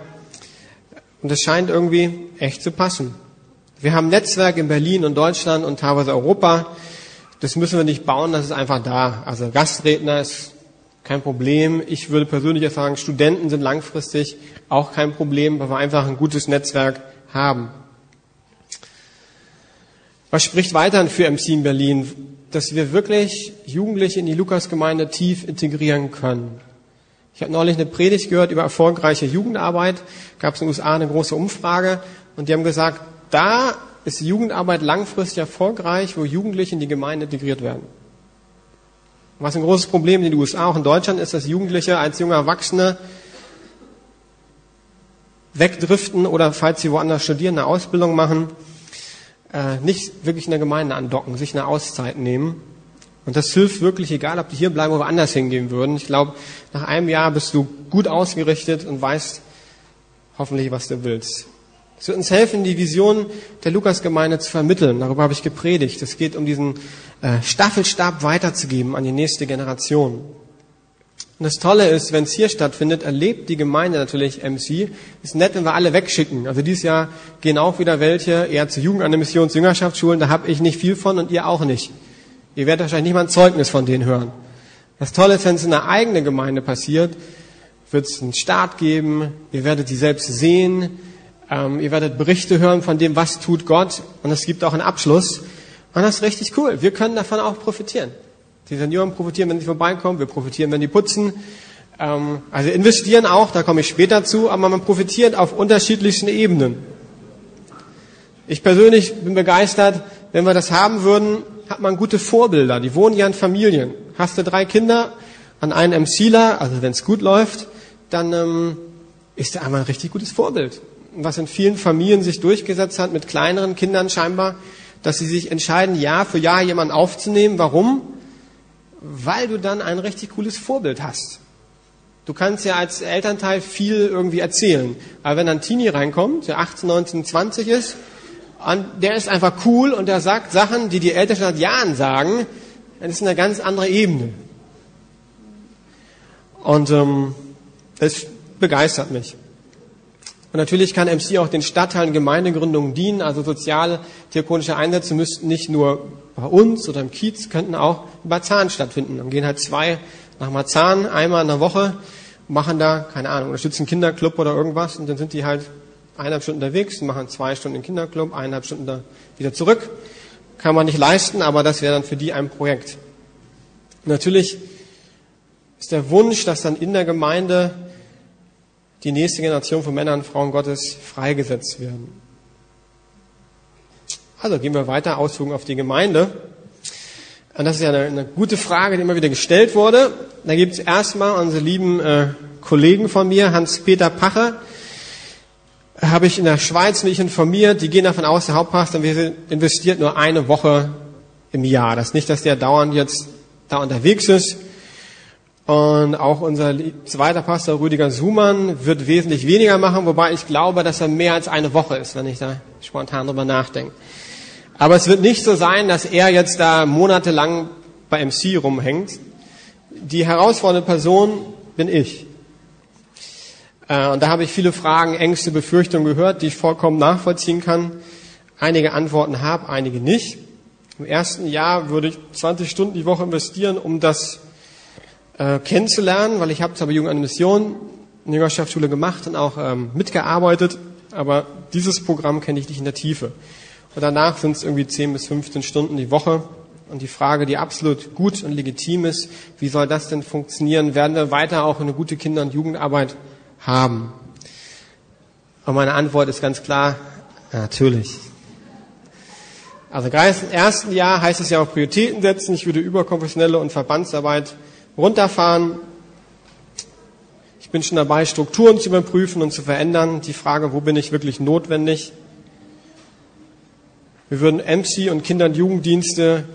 Und es scheint irgendwie echt zu passen. Wir haben Netzwerk in Berlin und Deutschland und teilweise Europa. Das müssen wir nicht bauen, das ist einfach da. Also Gastredner ist kein Problem. Ich würde persönlich sagen, Studenten sind langfristig auch kein Problem, weil wir einfach ein gutes Netzwerk haben. Was spricht weiterhin für MC in Berlin? dass wir wirklich Jugendliche in die Lukasgemeinde tief integrieren können. Ich habe neulich eine Predigt gehört über erfolgreiche Jugendarbeit. Gab es in den USA eine große Umfrage und die haben gesagt, da ist Jugendarbeit langfristig erfolgreich, wo Jugendliche in die Gemeinde integriert werden. Was ein großes Problem in den USA, auch in Deutschland, ist, dass Jugendliche als junge Erwachsene wegdriften oder falls sie woanders studieren, eine Ausbildung machen, äh, nicht wirklich in der Gemeinde andocken, sich eine Auszeit nehmen. Und das hilft wirklich, egal ob die hier bleiben oder woanders hingehen würden. Ich glaube, nach einem Jahr bist du gut ausgerichtet und weißt hoffentlich, was du willst. Es wird uns helfen, die Vision der Lukasgemeinde zu vermitteln. Darüber habe ich gepredigt. Es geht um diesen äh, Staffelstab weiterzugeben an die nächste Generation. Und das Tolle ist, wenn es hier stattfindet, erlebt die Gemeinde natürlich MC. Ist nett, wenn wir alle wegschicken. Also dieses Jahr gehen auch wieder welche eher zur Jugend an der Missions- Jüngerschaftsschulen. Da habe ich nicht viel von und ihr auch nicht. Ihr werdet wahrscheinlich nicht mal ein Zeugnis von denen hören. Das Tolle ist, wenn es in einer eigenen Gemeinde passiert, wird es einen Start geben. Ihr werdet sie selbst sehen. Ähm, ihr werdet Berichte hören von dem, was tut Gott. Und es gibt auch einen Abschluss. Und das ist richtig cool. Wir können davon auch profitieren. Die Senioren profitieren, wenn sie vorbeikommen. Wir profitieren, wenn die putzen. Ähm, also investieren auch, da komme ich später zu. Aber man profitiert auf unterschiedlichsten Ebenen. Ich persönlich bin begeistert, wenn wir das haben würden, hat man gute Vorbilder. Die wohnen ja in Familien. Hast du drei Kinder an einen MCler, also wenn es gut läuft, dann ähm, ist er einmal ein richtig gutes Vorbild was in vielen Familien sich durchgesetzt hat, mit kleineren Kindern scheinbar, dass sie sich entscheiden, Jahr für Jahr jemanden aufzunehmen. Warum? Weil du dann ein richtig cooles Vorbild hast. Du kannst ja als Elternteil viel irgendwie erzählen. Aber wenn ein Teenie reinkommt, der 18, 19, 20 ist, der ist einfach cool und der sagt Sachen, die die Eltern seit Jahren sagen, dann ist eine ganz andere Ebene. Und ähm, das begeistert mich. Und natürlich kann MC auch den Stadtteilen Gemeindegründungen dienen, also sozial-diakonische Einsätze müssten nicht nur bei uns oder im Kiez, könnten auch in Marzahn stattfinden. Dann gehen halt zwei nach Marzahn einmal in der Woche, machen da, keine Ahnung, unterstützen Kinderclub oder irgendwas und dann sind die halt eineinhalb Stunden unterwegs, machen zwei Stunden im Kinderclub, eineinhalb Stunden da wieder zurück. Kann man nicht leisten, aber das wäre dann für die ein Projekt. Natürlich ist der Wunsch, dass dann in der Gemeinde die nächste Generation von Männern und Frauen Gottes freigesetzt werden. Also gehen wir weiter, Ausführungen auf die Gemeinde. Und das ist ja eine, eine, gute Frage, die immer wieder gestellt wurde. Da gibt es erstmal unsere lieben äh, Kollegen von mir, Hans-Peter Pache, habe ich in der Schweiz mich informiert. Die gehen davon aus, der Hauptpastor investiert nur eine Woche im Jahr. Das ist nicht, dass der dauernd jetzt da unterwegs ist. Und auch unser zweiter Pastor Rüdiger Sumann wird wesentlich weniger machen, wobei ich glaube, dass er mehr als eine Woche ist, wenn ich da spontan drüber nachdenke. Aber es wird nicht so sein, dass er jetzt da monatelang bei MC rumhängt. Die herausfordernde Person bin ich. Äh, und da habe ich viele Fragen, Ängste, Befürchtungen gehört, die ich vollkommen nachvollziehen kann. Einige Antworten habe, einige nicht. Im ersten Jahr würde ich 20 Stunden die Woche investieren, um das äh, kennenzulernen, weil ich habe bei Jugend eine Mission in der Jüngerschaftsschule gemacht und auch ähm, mitgearbeitet, aber dieses Programm kenne ich nicht in der Tiefe. Und danach sind es irgendwie 10 bis 15 Stunden die Woche. Und die Frage, die absolut gut und legitim ist, wie soll das denn funktionieren? Werden wir weiter auch eine gute Kinder- und Jugendarbeit haben? Und meine Antwort ist ganz klar, natürlich. Also im ersten Jahr heißt es ja auch Prioritäten setzen. Ich würde überkonfessionelle und Verbandsarbeit runterfahren. Ich bin schon dabei, Strukturen zu überprüfen und zu verändern. Die Frage, wo bin ich wirklich notwendig? Wir würden MC und Kinder- und Jugenddienste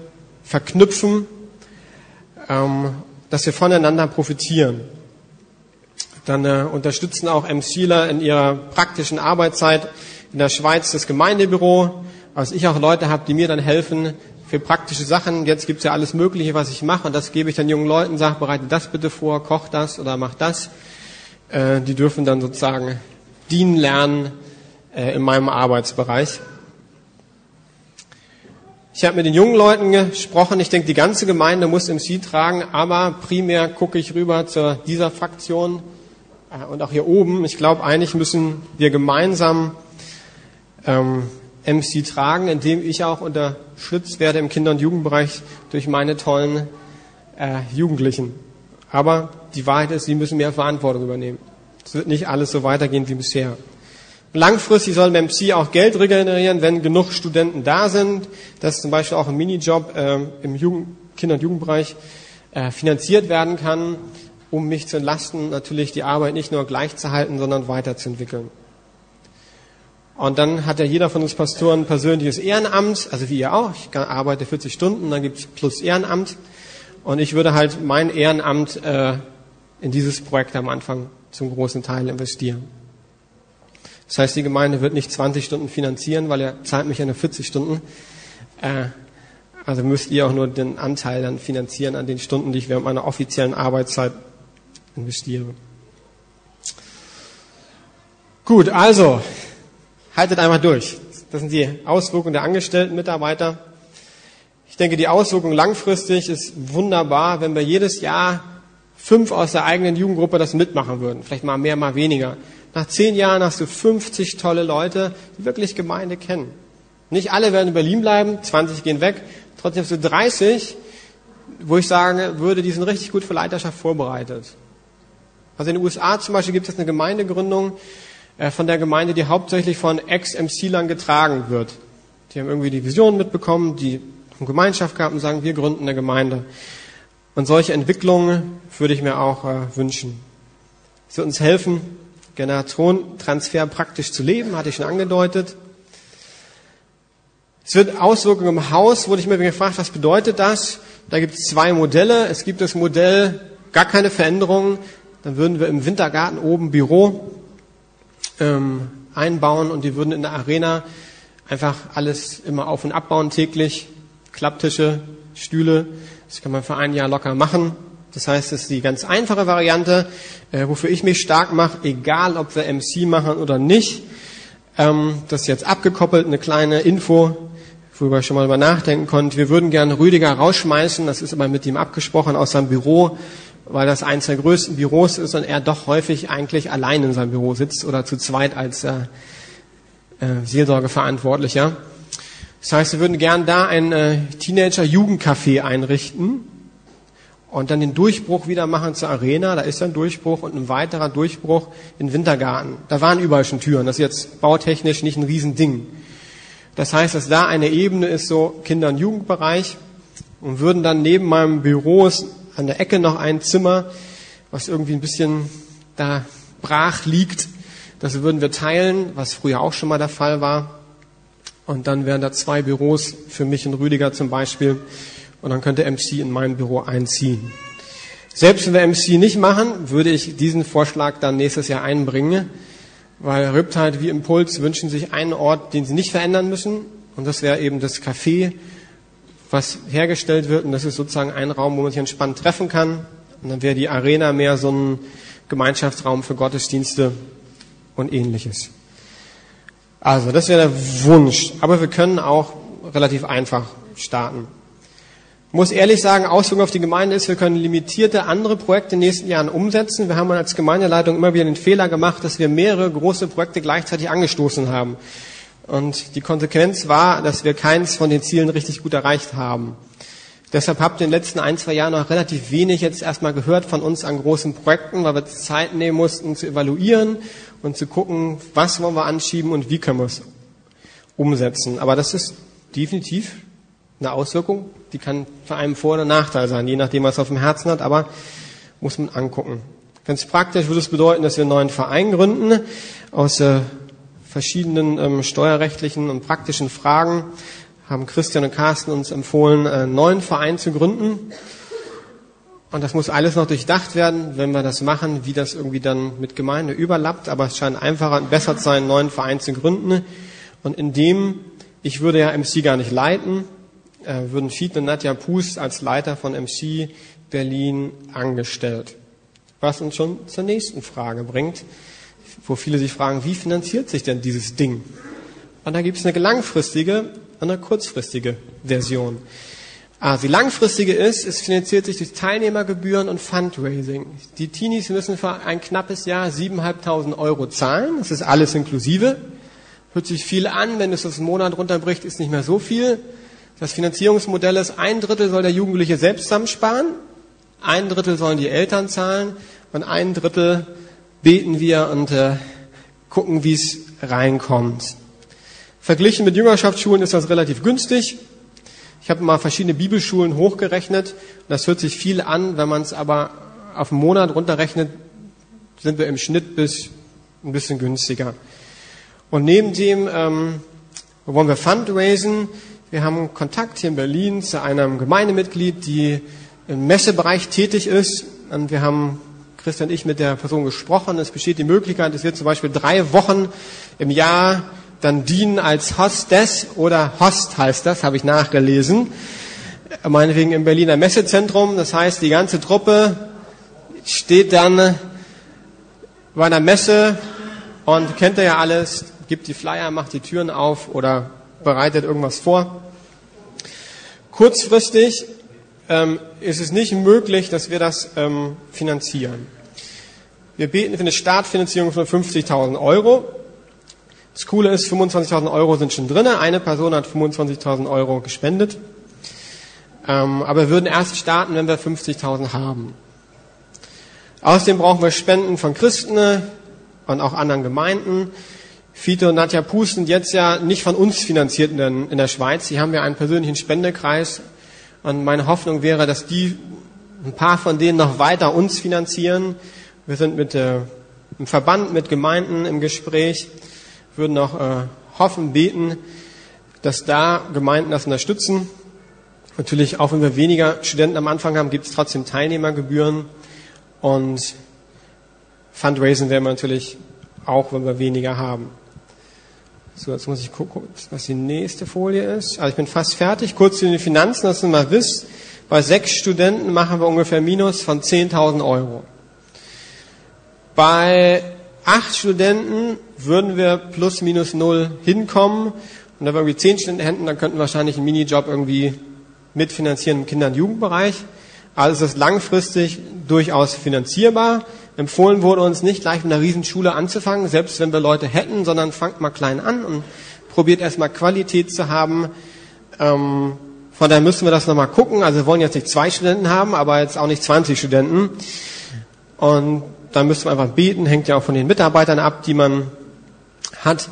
verknüpfen, ähm, dass wir voneinander profitieren. Dann äh, unterstützen auch MCler in ihrer praktischen Arbeitszeit in der Schweiz das Gemeindebüro, als ich auch Leute habe, die mir dann helfen, für praktische Sachen. Jetzt gibt's ja alles Mögliche, was ich mache und das gebe ich dann jungen Leuten, sage, bereite das bitte vor, koch das oder mach das. Äh, die dürfen dann sozusagen dienen lernen äh, in meinem Arbeitsbereich. Ich habe mit den jungen Leuten gesprochen. Ich denke, die ganze Gemeinde muss MC tragen, aber primär gucke ich rüber zu dieser Fraktion äh, und auch hier oben. Ich glaube, eigentlich müssen wir gemeinsam ähm, MC tragen, indem ich auch unterstützt werde im Kinder- und Jugendbereich durch meine tollen äh, Jugendlichen. Aber die Wahrheit ist, sie müssen mehr Verantwortung übernehmen. Es wird nicht alles so weitergehen wie bisher. Langfristig soll MC auch Geld regenerieren, wenn genug Studenten da sind. Das ist zum Beispiel auch ein Minijob äh, im Jugend-, Kinder- und Jugendbereich. äh, finanziert werden kann, um mich zu entlasten, natürlich die Arbeit nicht nur gleich zu halten, sondern weiterzuentwickeln. Und dann hat ja jeder von uns Pastoren ein persönliches Ehrenamt, also wie ihr auch. Ich arbeite 40 Stunden, dann gibt's plus Ehrenamt. Und ich würde halt mein Ehrenamt äh, in dieses Projekt am Anfang zum großen Teil investieren. Das heißt, die Gemeinde wird nicht 20 Stunden finanzieren, weil er zahlt mich ja nur 40 Stunden. Äh, also müsst ihr auch nur den Anteil dann finanzieren an den Stunden, die ich während meiner offiziellen Arbeitszeit investiere. Gut, also haltet einmal durch. Das sind die Auswirkungen der angestellten Mitarbeiter. Ich denke, die Auswirkung langfristig ist wunderbar, wenn wir jedes Jahr fünf aus der eigenen Jugendgruppe das mitmachen würden. Vielleicht mal mehr, mal weniger. Nach zehn Jahren hast du 50 tolle Leute, die wirklich Gemeinde kennen. Nicht alle werden in Berlin bleiben, 20 gehen weg. Trotzdem hast du 30, wo ich sagen würde, die sind richtig gut für Leiterschaft vorbereitet. Also in den USA zum Beispiel gibt es eine Gemeindegründung von der Gemeinde, die hauptsächlich von Ex-MC-Lern getragen wird. Die haben irgendwie die Vision mitbekommen, die eine Gemeinschaft gehabt und sagen, wir gründen eine Gemeinde. Und solche Entwicklungen würde ich mir auch äh, wünschen. Es wird uns helfen, Generationentransfer praktisch zu leben, hatte ich schon angedeutet. Es wird Auswirkungen im Haus, wurde ich mir gefragt, was bedeutet das? Da gibt es zwei Modelle. Es gibt das Modell, gar keine Veränderungen. Dann würden wir im Wintergarten oben Büro ähm, einbauen und die würden in der Arena einfach alles immer auf und abbauen täglich. Klapptische, Stühle. Das kann man für ein Jahr locker machen. Das heißt, es ist die ganz einfache Variante, äh, wofür ich mich stark mache, egal ob wir MC machen oder nicht. Ähm, das ist jetzt abgekoppelt, eine kleine Info, worüber ich schon mal über nachdenken konnte. Wir würden gerne Rüdiger rausschmeißen, das ist aber mit ihm abgesprochen aus seinem Büro, weil das eines der größten Büros ist und er doch häufig eigentlich allein in seinem Büro sitzt oder zu zweit als äh, äh, Seelsorgeverantwortlicher. Das heißt, wir würden gern da ein äh, Teenager-Jugendcafé einrichten und dann den Durchbruch wieder machen zur Arena. Da ist ein Durchbruch und ein weiterer Durchbruch in Wintergarten. Da waren überall schon Türen. Das ist jetzt bautechnisch nicht ein Riesending. Das heißt, dass da eine Ebene ist, so Kinder- und Jugendbereich und würden dann neben meinem Büro an der Ecke noch ein Zimmer, was irgendwie ein bisschen da brach liegt. Das würden wir teilen, was früher auch schon mal der Fall war. Und dann wären da zwei Büros für mich und Rüdiger zum Beispiel. Und dann könnte MC in mein Büro einziehen. Selbst wenn wir MC nicht machen, würde ich diesen Vorschlag dann nächstes Jahr einbringen, weil Riptide wie Impuls wünschen sich einen Ort, den sie nicht verändern müssen. Und das wäre eben das Café, was hergestellt wird. Und das ist sozusagen ein Raum, wo man sich entspannt treffen kann. Und dann wäre die Arena mehr so ein Gemeinschaftsraum für Gottesdienste und ähnliches. Also, das wäre der Wunsch. Aber wir können auch relativ einfach starten. Ich muss ehrlich sagen, Auswirkung auf die Gemeinde ist, wir können limitierte andere Projekte in den nächsten Jahren umsetzen. Wir haben als Gemeindeleitung immer wieder den Fehler gemacht, dass wir mehrere große Projekte gleichzeitig angestoßen haben. Und die Konsequenz war, dass wir keins von den Zielen richtig gut erreicht haben. Deshalb habt ihr in den letzten ein, zwei Jahren noch relativ wenig jetzt erstmal gehört von uns an großen Projekten, weil wir Zeit nehmen mussten zu evaluieren und zu gucken, was wollen wir anschieben und wie können wir es umsetzen. Aber das ist definitiv eine Auswirkung, die kann für einen Vor- oder Nachteil sein, je nachdem, was er auf dem Herzen hat, aber muss man angucken. Ganz praktisch würde es bedeuten, dass wir einen neuen Verein gründen aus äh, verschiedenen ähm, steuerrechtlichen und praktischen Fragen haben Christian und Carsten uns empfohlen, einen neuen Verein zu gründen. Und das muss alles noch durchdacht werden, wenn wir das machen, wie das irgendwie dann mit Gemeinde überlappt. Aber es scheint einfacher und besser zu sein, einen neuen Verein zu gründen. Und in dem, ich würde ja MC gar nicht leiten, äh, würden Fied und Nadja Pust als Leiter von MC Berlin angestellt. Was uns schon zur nächsten Frage bringt, wo viele sich fragen, wie finanziert sich denn dieses Ding? Und da gibt es eine langfristige und eine kurzfristige Version. Ah, die langfristige ist, es finanziert sich durch Teilnehmergebühren und Fundraising. Die Teenies müssen für ein knappes Jahr 7.500 Euro zahlen. Das ist alles inklusive. Hört sich viel an, wenn es das einen Monat runterbricht, ist nicht mehr so viel. Das Finanzierungsmodell ist, ein Drittel soll der Jugendliche selbst zusammensparen, ein Drittel sollen die Eltern zahlen und ein Drittel beten wir und äh, gucken, wie es reinkommt. Verglichen mit Jüngerschaftsschulen ist das relativ günstig. Ich habe mal verschiedene Bibelschulen hochgerechnet. Das hört sich viel an, wenn man es aber auf einen Monat runterrechnet, sind wir im Schnitt bis ein bisschen günstiger. Und neben dem ähm, wollen wir fundraisen. Wir haben Kontakt hier in Berlin zu einem Gemeindemitglied, die im Messebereich tätig ist. Und wir haben Christian und ich mit der Person gesprochen. Es besteht die Möglichkeit, dass wir zum Beispiel drei Wochen im Jahr dann dienen als Hostess oder Host heißt das, habe ich nachgelesen. Meinetwegen im Berliner Messezentrum. Das heißt, die ganze Truppe steht dann bei einer Messe und kennt ihr ja alles, gibt die Flyer, macht die Türen auf oder bereitet irgendwas vor. Kurzfristig ähm, ist es nicht möglich, dass wir das ähm, finanzieren. Wir beten für eine Startfinanzierung von 50.000 Euro. Das Coole ist, 25.000 Euro sind schon drin. Eine Person hat 25.000 Euro gespendet. Ähm, aber wir würden erst starten, wenn wir 50.000 haben. Außerdem brauchen wir Spenden von Christen und auch anderen Gemeinden. Fito und Nadja Pus sind jetzt ja nicht von uns finanziert in, in der Schweiz. Sie haben ja einen persönlichen Spendekreis. Und meine Hoffnung wäre, dass die, ein paar von denen noch weiter uns finanzieren. Wir sind mit äh, im Verband, mit Gemeinden im Gespräch, würden auch äh, hoffen, beten, dass da Gemeinden das unterstützen. Natürlich, auch wenn wir weniger Studenten am Anfang haben, gibt es trotzdem Teilnehmergebühren. Und Fundraising werden wir natürlich auch, wenn wir weniger haben. So, jetzt muss ich gucken, was die nächste Folie ist. Also ich bin fast fertig. Kurz zu den Finanzen, dass ihr mal wisst. Bei sechs Studenten machen wir ungefähr Minus von 10.000 Euro. Bei acht Studenten würden wir plus minus null hinkommen. Und da wir irgendwie zehn Studenten hätten, dann könnten wir wahrscheinlich einen Minijob irgendwie mitfinanzieren im Kinder- und Jugendbereich. Also ist es langfristig durchaus finanzierbar. Empfohlen wurde uns nicht gleich mit einer Riesenschule anzufangen, selbst wenn wir Leute hätten, sondern fangt mal klein an und probiert erstmal Qualität zu haben. Ähm, von daher müssen wir das nochmal gucken. Also wir wollen jetzt nicht zwei Studenten haben, aber jetzt auch nicht 20 Studenten. Und dann müssen wir einfach beten, hängt ja auch von den Mitarbeitern ab, die man hat.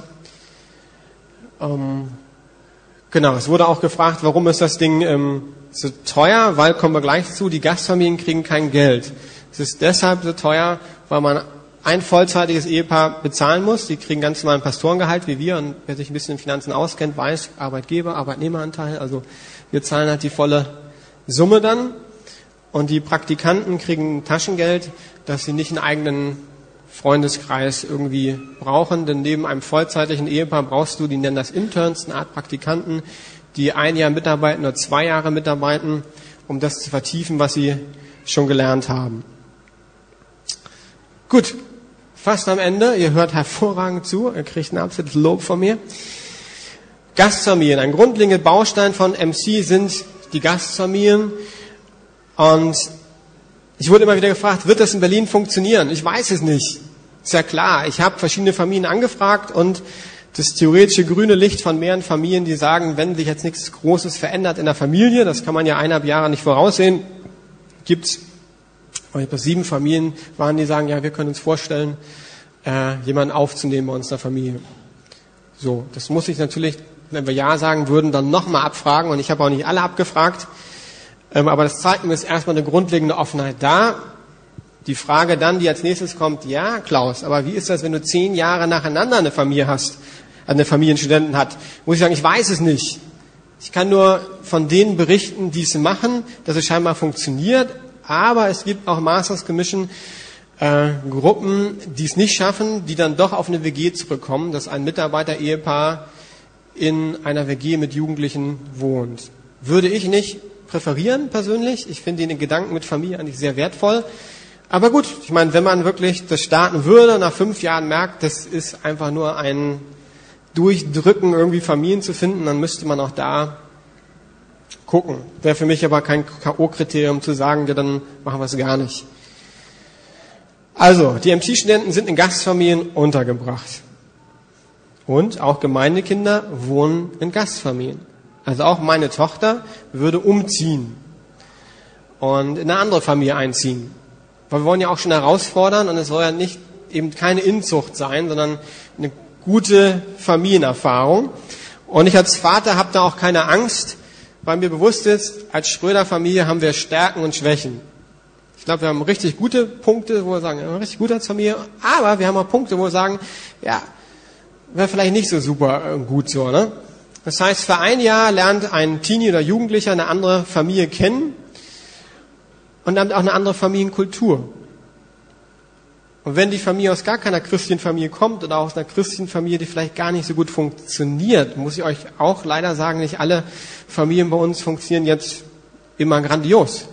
Ähm, genau, es wurde auch gefragt, warum ist das Ding ähm, so teuer? Weil, kommen wir gleich zu, die Gastfamilien kriegen kein Geld. Es ist deshalb so teuer, weil man ein vollzeitiges Ehepaar bezahlen muss. Die kriegen ganz normal ein Pastorengehalt wie wir. Und wer sich ein bisschen in Finanzen auskennt, weiß Arbeitgeber, Arbeitnehmeranteil. Also wir zahlen halt die volle Summe dann. Und die Praktikanten kriegen Taschengeld, dass sie nicht einen eigenen Freundeskreis irgendwie brauchen. Denn neben einem vollzeitigen Ehepaar brauchst du, die nennen das Interns, eine Art Praktikanten, die ein Jahr mitarbeiten oder zwei Jahre mitarbeiten, um das zu vertiefen, was sie schon gelernt haben. Gut, fast am Ende. Ihr hört hervorragend zu. Ihr kriegt ein absolutes Lob von mir. Gastfamilien. Ein grundlegender Baustein von MC sind die Gastfamilien. Und ich wurde immer wieder gefragt, wird das in Berlin funktionieren? Ich weiß es nicht. Ist ja klar. Ich habe verschiedene Familien angefragt und das theoretische grüne Licht von mehreren Familien, die sagen, wenn sich jetzt nichts Großes verändert in der Familie, das kann man ja eineinhalb Jahre nicht voraussehen, gibt's weil bei sieben Familien waren, die sagen, ja, wir können uns vorstellen, äh, jemanden aufzunehmen bei uns in der Familie. So, das muss ich natürlich, wenn wir Ja sagen würden, dann nochmal abfragen. Und ich habe auch nicht alle abgefragt. Ähm, aber das zeigt mir, ist erstmal eine grundlegende Offenheit da. Die Frage dann, die als nächstes kommt, ja, Klaus, aber wie ist das, wenn du zehn Jahre nacheinander eine Familie hast, eine Familienstudenten hat? Muss ich sagen, ich weiß es nicht. Ich kann nur von denen berichten, die es machen, dass es scheinbar funktioniert, aber es gibt auch Masters Commission äh, Gruppen, die es nicht schaffen, die dann doch auf eine WG zurückkommen, dass ein Mitarbeiter-Ehepaar in einer WG mit Jugendlichen wohnt. Würde ich nicht präferieren persönlich. Ich finde den Gedanken mit Familie eigentlich sehr wertvoll. Aber gut, ich meine, wenn man wirklich das starten würde, nach fünf Jahren merkt, das ist einfach nur ein Durchdrücken, irgendwie Familien zu finden, dann müsste man auch da gucken. Wäre für mich aber kein K.O.-Kriterium zu sagen, ja, dann machen wir es gar nicht. Also, die MC-Studenten sind in Gastfamilien untergebracht. Und auch Gemeindekinder wohnen in Gastfamilien. Also auch meine Tochter würde umziehen und in eine andere Familie einziehen. Weil wir wollen ja auch schon herausfordern und es soll ja nicht eben keine Inzucht sein, sondern eine gute Familienerfahrung. Und ich als Vater habe da auch keine Angst, weil mir bewusst ist, als Schröder-Familie haben wir Stärken und Schwächen. Ich glaube, wir haben richtig gute Punkte, wo wir sagen, ja, richtig gut als Familie, aber wir haben auch Punkte, wo wir sagen, ja, wäre vielleicht nicht so super äh, gut so. Ne? Das heißt, für ein Jahr lernt ein Teenie oder Jugendlicher eine andere Familie kennen und damit auch eine andere Familienkultur. Und wenn die Familie aus gar keiner Christianfamilie kommt oder aus einer Christianfamilie, die vielleicht gar nicht so gut funktioniert, muss ich euch auch leider sagen, nicht alle Familien bei uns funktionieren jetzt immer grandios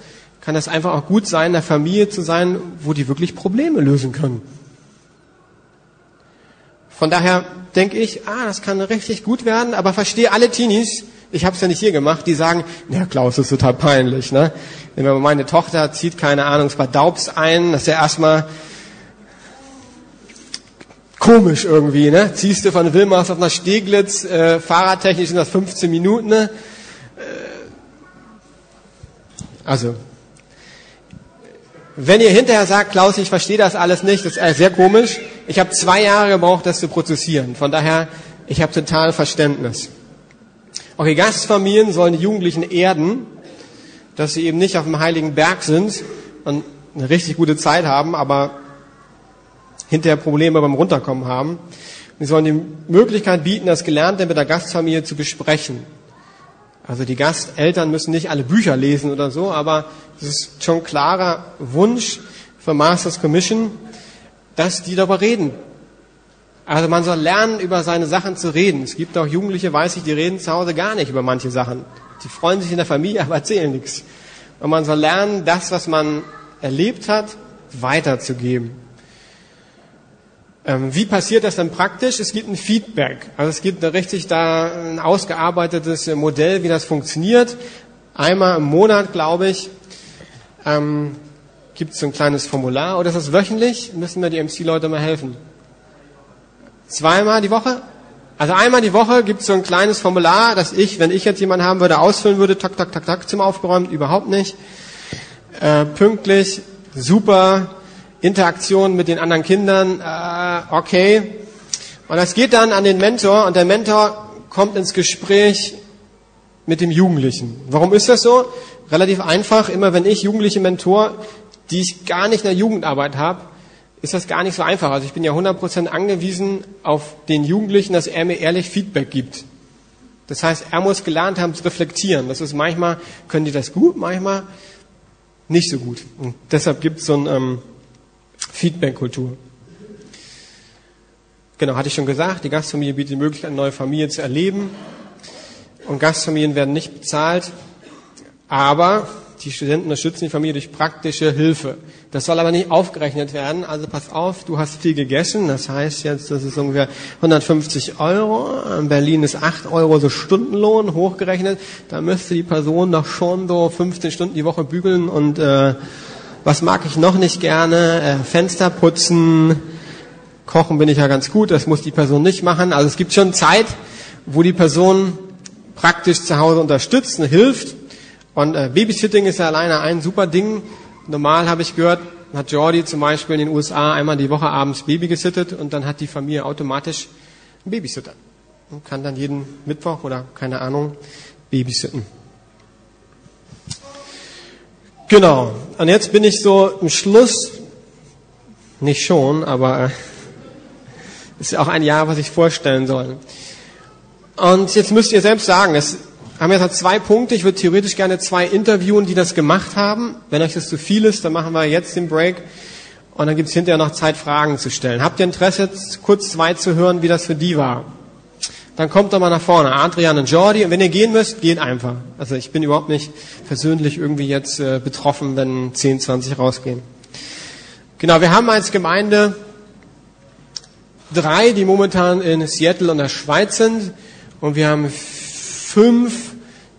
kann das einfach auch gut sein, in der Familie zu sein, wo die wirklich Probleme lösen können. Von daher denke ich, ah, das kann richtig gut werden, aber verstehe alle Teenies, ich habe es ja nicht hier gemacht, die sagen, ja Klaus, das ist total peinlich. Ne? Wenn meine Tochter zieht, keine Ahnung, es war Daubs ein, das ist ja erstmal komisch irgendwie. Ne? Ziehst du von auf nach Steglitz, äh, fahrradtechnisch sind das 15 Minuten. Ne? Äh, also wenn ihr hinterher sagt, Klaus, ich verstehe das alles nicht, das ist sehr komisch. Ich habe zwei Jahre gebraucht, das zu prozessieren. Von daher, ich habe total Verständnis. Okay, Gastfamilien sollen die Jugendlichen erden, dass sie eben nicht auf dem heiligen Berg sind und eine richtig gute Zeit haben, aber hinterher Probleme beim Runterkommen haben. Sie sollen die Möglichkeit bieten, das Gelernte mit der Gastfamilie zu besprechen. Also die Gasteltern müssen nicht alle Bücher lesen oder so, aber es ist schon klarer Wunsch für Masters Commission, dass die darüber reden. Also man soll lernen, über seine Sachen zu reden. Es gibt auch Jugendliche, weiß ich, die reden zu Hause gar nicht über manche Sachen. Die freuen sich in der Familie, [laughs] aber erzählen nichts. Und man soll lernen, das, was man erlebt hat, weiterzugeben. Ähm, wie passiert das dann praktisch? Es gibt ein Feedback. Also es gibt richtig da ein ausgearbeitetes Modell, wie das funktioniert. Einmal im Monat, glaube ich, ähm, gibt es so ein kleines Formular. Oder ist das wöchentlich? Müssen wir die MC-Leute mal helfen? Zweimal die Woche? Also einmal die Woche gibt es so ein kleines Formular, das ich, wenn ich jetzt jemanden haben würde, ausfüllen würde. Tak, tak, tak, tak, Zimmer aufgeräumt. Überhaupt nicht. Äh, pünktlich, super, Interaktion mit den anderen Kindern, äh, okay. Und das geht dann an den Mentor und der Mentor kommt ins Gespräch mit dem Jugendlichen. Warum ist das so? Relativ einfach. Immer wenn ich Jugendliche Mentor, die ich gar nicht in der Jugendarbeit habe, ist das gar nicht so einfach. Also ich bin ja 100% angewiesen auf den Jugendlichen, dass er mir ehrlich Feedback gibt. Das heißt, er muss gelernt haben zu reflektieren. Das ist manchmal, können die das gut, manchmal nicht so gut. Und deshalb gibt es so ein ähm, Feedback-Kultur. Genau, hatte ich schon gesagt, die Gastfamilie bietet die Möglichkeit, eine neue Familie zu erleben. Und Gastfamilien werden nicht bezahlt, aber die Studenten unterstützen die Familie durch praktische Hilfe. Das soll aber nicht aufgerechnet werden. Also pass auf, du hast viel gegessen. Das heißt jetzt, das ist ungefähr 150 Euro. In Berlin ist 8 Euro so Stundenlohn hochgerechnet. Da müsste die Person doch schon so 15 Stunden die Woche bügeln und äh, was mag ich noch nicht gerne? Äh, Fenster putzen, kochen bin ich ja ganz gut, das muss die Person nicht machen. Also es gibt schon Zeit, wo die Person praktisch zu Hause unterstützt und hilft. Und äh, Babysitting ist ja alleine ein super Ding. Normal habe ich gehört, hat Jordi zum Beispiel in den USA einmal die Woche abends Baby gesittet und dann hat die Familie automatisch einen Babysitter. Und kann dann jeden Mittwoch oder keine Ahnung babysitten. Genau. Und jetzt bin ich so im Schluss, nicht schon, aber äh, ist ja auch ein Jahr, was ich vorstellen soll. Und jetzt müsst ihr selbst sagen, es haben jetzt zwei Punkte. Ich würde theoretisch gerne zwei interviewen, die das gemacht haben. Wenn euch das zu viel ist, dann machen wir jetzt den Break. Und dann gibt es hinterher noch Zeit, Fragen zu stellen. Habt ihr Interesse, jetzt kurz zwei zu hören, wie das für die war? Dann kommt doch mal nach vorne. Adrian und Jordi. Und wenn ihr gehen müsst, geht einfach. Also ich bin überhaupt nicht persönlich irgendwie jetzt äh, betroffen, wenn 10, 20 rausgehen. Genau, wir haben als Gemeinde drei, die momentan in Seattle und der Schweiz sind. Und wir haben fünf,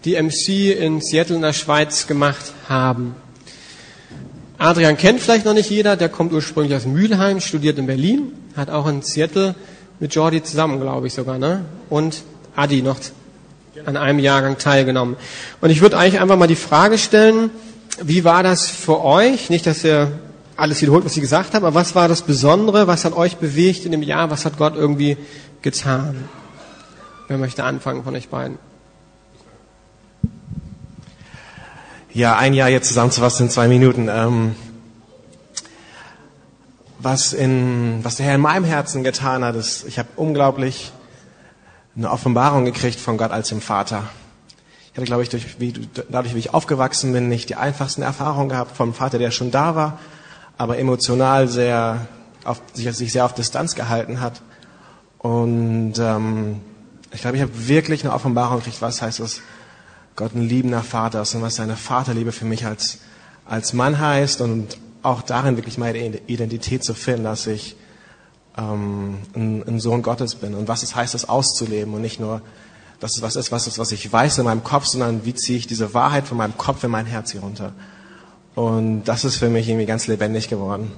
die MC in Seattle und der Schweiz gemacht haben. Adrian kennt vielleicht noch nicht jeder, der kommt ursprünglich aus Mülheim, studiert in Berlin, hat auch in Seattle mit Jordi zusammen, glaube ich sogar, ne? Und Adi noch an einem Jahrgang teilgenommen. Und ich würde eigentlich einfach mal die Frage stellen, wie war das für euch? Nicht, dass ihr alles wiederholt, was ich gesagt habe, aber was war das Besondere? Was hat euch bewegt in dem Jahr? Was hat Gott irgendwie getan? Wer möchte anfangen von euch beiden? Ja, ein Jahr jetzt zusammenzufassen in zwei Minuten. Ähm, was, in, was der Herr in meinem Herzen getan hat, ist, ich habe unglaublich eine Offenbarung gekriegt von Gott als dem Vater. Ich hatte, glaube ich, durch, wie, dadurch, wie ich aufgewachsen bin, nicht die einfachsten Erfahrungen gehabt vom Vater, der schon da war, aber emotional sehr auf, sich, sich sehr auf Distanz gehalten hat. Und ähm, ich glaube, ich habe wirklich eine Offenbarung gekriegt, was heißt es, Gott ein liebender Vater ist und was seine Vaterliebe für mich als, als Mann heißt und auch darin wirklich meine Identität zu finden, dass ich ähm, ein, ein Sohn Gottes bin und was es heißt, das auszuleben und nicht nur, dass es was ist, was ist, was ich weiß in meinem Kopf, sondern wie ziehe ich diese Wahrheit von meinem Kopf in mein Herz hier runter. Und das ist für mich irgendwie ganz lebendig geworden.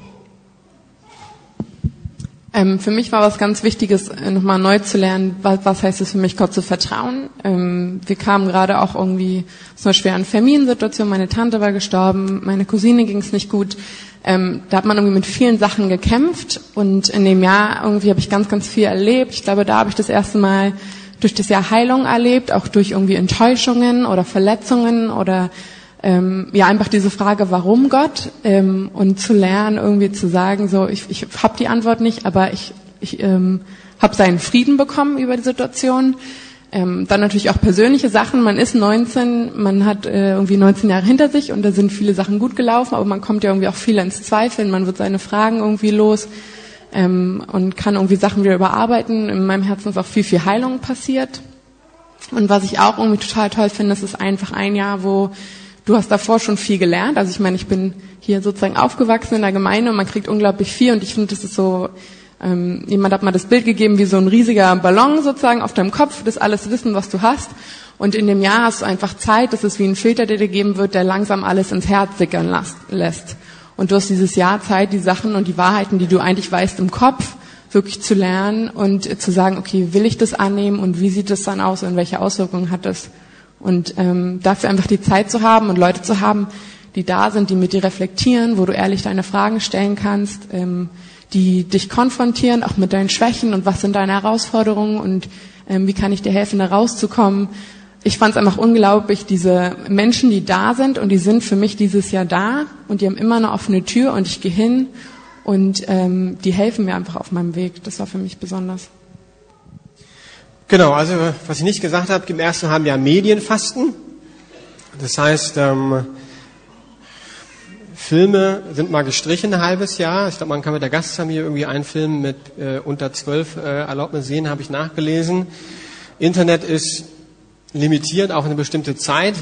Ähm, für mich war was ganz Wichtiges, äh, nochmal neu zu lernen, was, was, heißt es für mich, Gott zu vertrauen. Ähm, wir kamen gerade auch irgendwie aus einer schweren Familiensituation. Meine Tante war gestorben, meine Cousine ging es nicht gut. Ähm, da hat man irgendwie mit vielen Sachen gekämpft und in dem Jahr irgendwie habe ich ganz, ganz viel erlebt. Ich glaube, da habe ich das erste Mal durch das Jahr Heilung erlebt, auch durch irgendwie Enttäuschungen oder Verletzungen oder ähm, ja einfach diese Frage, warum Gott ähm, und zu lernen, irgendwie zu sagen, so ich, ich habe die Antwort nicht, aber ich, ich ähm, habe seinen Frieden bekommen über die Situation. Ähm, dann natürlich auch persönliche Sachen. Man ist 19, man hat äh, irgendwie 19 Jahre hinter sich und da sind viele Sachen gut gelaufen, aber man kommt ja irgendwie auch viel ins Zweifeln. Man wird seine Fragen irgendwie los ähm, und kann irgendwie Sachen wieder überarbeiten. In meinem Herzen ist auch viel, viel Heilung passiert. Und was ich auch irgendwie total toll finde, ist, ist einfach ein Jahr, wo Du hast davor schon viel gelernt. Also ich meine, ich bin hier sozusagen aufgewachsen in der Gemeinde und man kriegt unglaublich viel und ich finde, das ist so, ähm, jemand hat mal das Bild gegeben wie so ein riesiger Ballon sozusagen auf deinem Kopf, das alles Wissen, was du hast. Und in dem Jahr hast du einfach Zeit, das ist wie ein Filter, der dir geben wird, der langsam alles ins Herz sickern lässt. Und du hast dieses Jahr Zeit, die Sachen und die Wahrheiten, die du eigentlich weißt im Kopf, wirklich zu lernen und zu sagen, okay, will ich das annehmen und wie sieht das dann aus und welche Auswirkungen hat das? Und ähm, dafür einfach die Zeit zu haben und Leute zu haben, die da sind, die mit dir reflektieren, wo du ehrlich deine Fragen stellen kannst, ähm, die dich konfrontieren, auch mit deinen Schwächen und was sind deine Herausforderungen und ähm, wie kann ich dir helfen, da rauszukommen. Ich fand es einfach unglaublich, diese Menschen, die da sind und die sind für mich dieses Jahr da und die haben immer eine offene Tür und ich gehe hin und ähm, die helfen mir einfach auf meinem Weg. Das war für mich besonders. Genau, also was ich nicht gesagt habe, im ersten halben Jahr Medienfasten. Das heißt, ähm, Filme sind mal gestrichen ein halbes Jahr. Ich glaube, man kann mit der Gastfamilie irgendwie einen Film mit äh, unter zwölf äh, Erlaubnis sehen, habe ich nachgelesen. Internet ist limitiert auf eine bestimmte Zeit.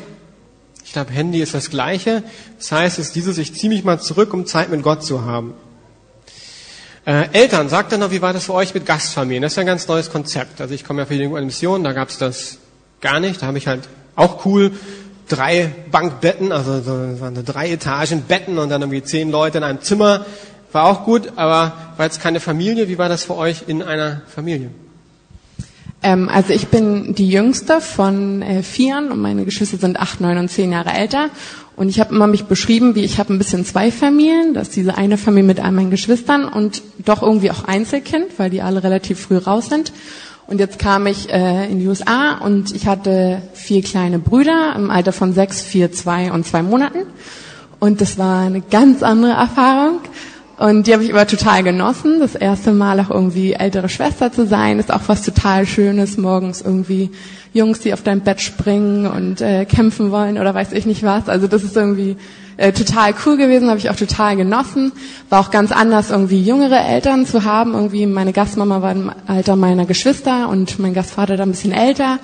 Ich glaube, Handy ist das Gleiche. Das heißt, es ist dieses, ich ziehe mich mal zurück, um Zeit mit Gott zu haben. Äh, Eltern, sagt dann noch, wie war das für euch mit Gastfamilien? Das ist ja ein ganz neues Konzept. Also ich komme ja für die Mission, da gab es das gar nicht. Da habe ich halt auch cool drei Bankbetten, also so waren drei Etagen Betten und dann irgendwie zehn Leute in einem Zimmer. War auch gut, aber war jetzt keine Familie. Wie war das für euch in einer Familie? Ähm, also ich bin die jüngste von äh, vieren und meine Geschwister sind acht, neun und zehn Jahre älter. Und ich habe immer mich beschrieben, wie ich habe ein bisschen zwei Familien. Das ist diese eine Familie mit all meinen Geschwistern und doch irgendwie auch Einzelkind, weil die alle relativ früh raus sind. Und jetzt kam ich äh, in die USA und ich hatte vier kleine Brüder im Alter von sechs, vier, zwei und zwei Monaten. Und das war eine ganz andere Erfahrung. Und die habe ich immer total genossen. Das erste Mal auch irgendwie ältere Schwester zu sein, ist auch was total Schönes. Morgens irgendwie Jungs, die auf dein Bett springen und äh, kämpfen wollen oder weiß ich nicht was. Also das ist irgendwie äh, total cool gewesen, habe ich auch total genossen. War auch ganz anders, irgendwie jüngere Eltern zu haben. Irgendwie meine Gastmama war im Alter meiner Geschwister und mein Gastvater da ein bisschen älter.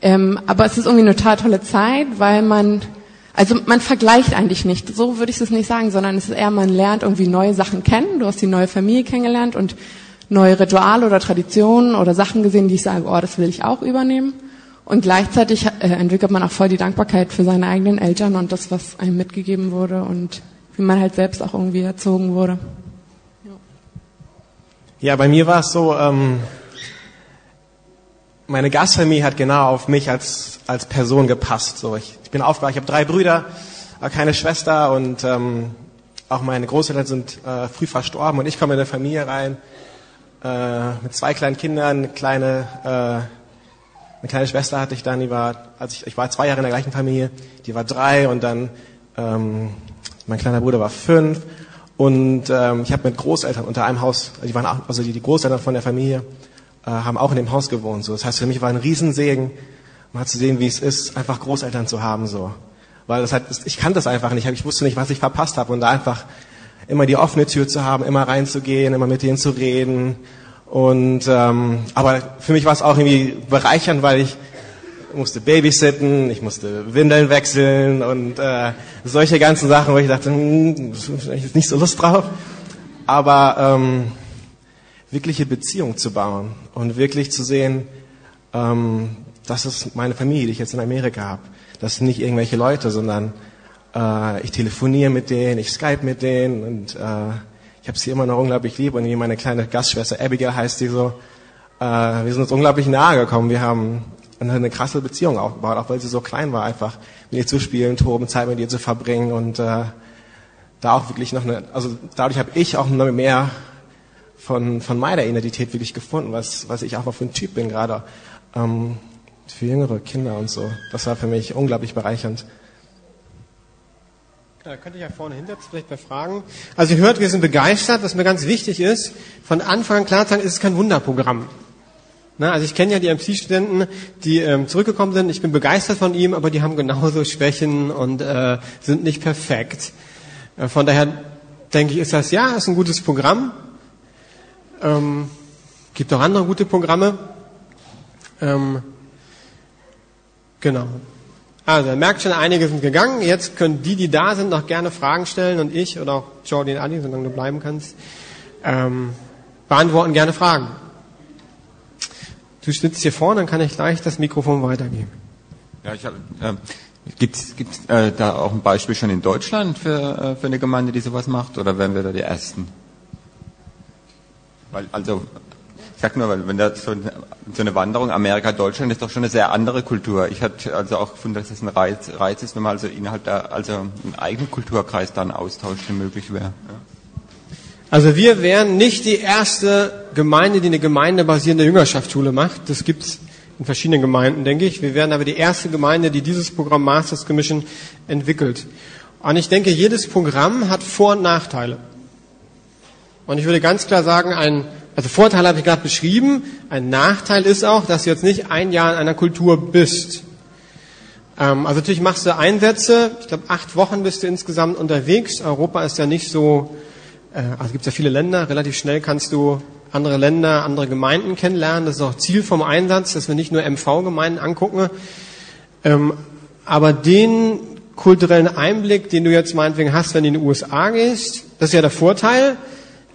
Ähm, aber es ist irgendwie eine total tolle Zeit, weil man also man vergleicht eigentlich nicht, so würde ich es nicht sagen, sondern es ist eher, man lernt irgendwie neue Sachen kennen. Du hast die neue Familie kennengelernt und neue Rituale oder Traditionen oder Sachen gesehen, die ich sage, oh, das will ich auch übernehmen. Und gleichzeitig äh, entwickelt man auch voll die Dankbarkeit für seine eigenen Eltern und das, was einem mitgegeben wurde und wie man halt selbst auch irgendwie erzogen wurde. Ja, bei mir war es so, ähm, meine Gastfamilie hat genau auf mich als, als Person gepasst. So, ich, ich bin aufgewacht, ich habe drei Brüder, keine Schwester und ähm, auch meine Großeltern sind äh, früh verstorben und ich komme in eine Familie rein äh, mit zwei kleinen Kindern, kleine, äh, Eine kleine Schwester hatte ich dann, die war, als ich, ich war zwei Jahre in der gleichen Familie, die war drei und dann ähm, mein kleiner Bruder war fünf und ähm, ich habe mit Großeltern unter einem Haus, die waren auch, also die, die Großeltern von der Familie äh, haben auch in dem Haus gewohnt. So, das heißt für mich war ein Riesensegen, mal zu sehen, wie es ist, einfach Großeltern zu haben so, weil das halt, ich kannte das einfach nicht, ich wusste nicht, was ich verpasst habe und da einfach immer die offene Tür zu haben, immer reinzugehen, immer mit denen zu reden und ähm, aber für mich war es auch irgendwie bereichernd, weil ich musste babysitten, ich musste Windeln wechseln und äh, solche ganzen Sachen, wo ich dachte, hm, ich habe nicht so Lust drauf. Aber ähm, wirkliche Beziehung zu bauen und wirklich zu sehen, ähm, das ist meine Familie, die ich jetzt in Amerika habe. Das sind nicht irgendwelche Leute, sondern äh, ich telefoniere mit denen, ich Skype mit denen und äh, ich habe sie immer noch unglaublich lieb und meine kleine Gastschwester Abigail heißt die so. Äh, wir sind uns unglaublich nahe gekommen. Wir haben eine krasse Beziehung aufgebaut, auch weil sie so klein war, einfach mit ihr zu spielen, toben, Zeit mit ihr zu verbringen und äh, da auch wirklich noch eine, also dadurch habe ich auch noch mehr von, von meiner Identität wirklich gefunden, was, was ich auch für ein Typ bin gerade ähm, für jüngere Kinder und so. Das war für mich unglaublich bereichernd. Da könnte ich ja vorne hinter vielleicht bei Fragen. Also ihr hört, wir sind begeistert, was mir ganz wichtig ist, von Anfang an klar zu sagen, es ist kein Wunderprogramm. Na, also ich kenne ja die MC-Studenten, die ähm, zurückgekommen sind. Ich bin begeistert von ihm, aber die haben genauso Schwächen und äh, sind nicht perfekt. Äh, von daher denke ich, ist das ja, ist ein gutes Programm. Ähm, gibt auch andere gute Programme. Ähm, genau. Also, ihr merkt schon, einige sind gegangen. Jetzt können die, die da sind, noch gerne Fragen stellen und ich oder auch Jordi und Adi, solange du bleiben kannst, ähm, beantworten gerne Fragen. Du sitzt hier vorne, dann kann ich gleich das Mikrofon weitergeben. Ja, ich hab, äh, Gibt es äh, da auch ein Beispiel schon in Deutschland für, äh, für eine Gemeinde, die sowas macht, oder wären wir da die Ersten? Weil, also, sag nur, wenn da so, so eine Wanderung Amerika-Deutschland ist doch schon eine sehr andere Kultur. Ich hatte also auch gefunden, dass es ein Reiz, Reiz ist, wenn man also innerhalb der, also einen eigenen Kulturkreis dann austauscht, der möglich wäre. Ja. Also wir wären nicht die erste Gemeinde, die eine gemeindebasierende Jüngerschaftsschule macht. Das gibt's in verschiedenen Gemeinden, denke ich. Wir wären aber die erste Gemeinde, die dieses Programm Masters Commission entwickelt. Und ich denke, jedes Programm hat Vor- und Nachteile. Und ich würde ganz klar sagen, ein also Vorteil habe ich gerade beschrieben. Ein Nachteil ist auch, dass du jetzt nicht ein Jahr in einer Kultur bist. Ähm, also natürlich machst du Einsätze. Ich glaube, acht Wochen bist du insgesamt unterwegs. Europa ist ja nicht so, äh, also gibt es ja viele Länder. Relativ schnell kannst du andere Länder, andere Gemeinden kennenlernen. Das ist auch Ziel vom Einsatz, dass wir nicht nur MV-Gemeinden angucken. Ähm, aber den kulturellen Einblick, den du jetzt meinetwegen hast, wenn du in die USA gehst, das ist ja der Vorteil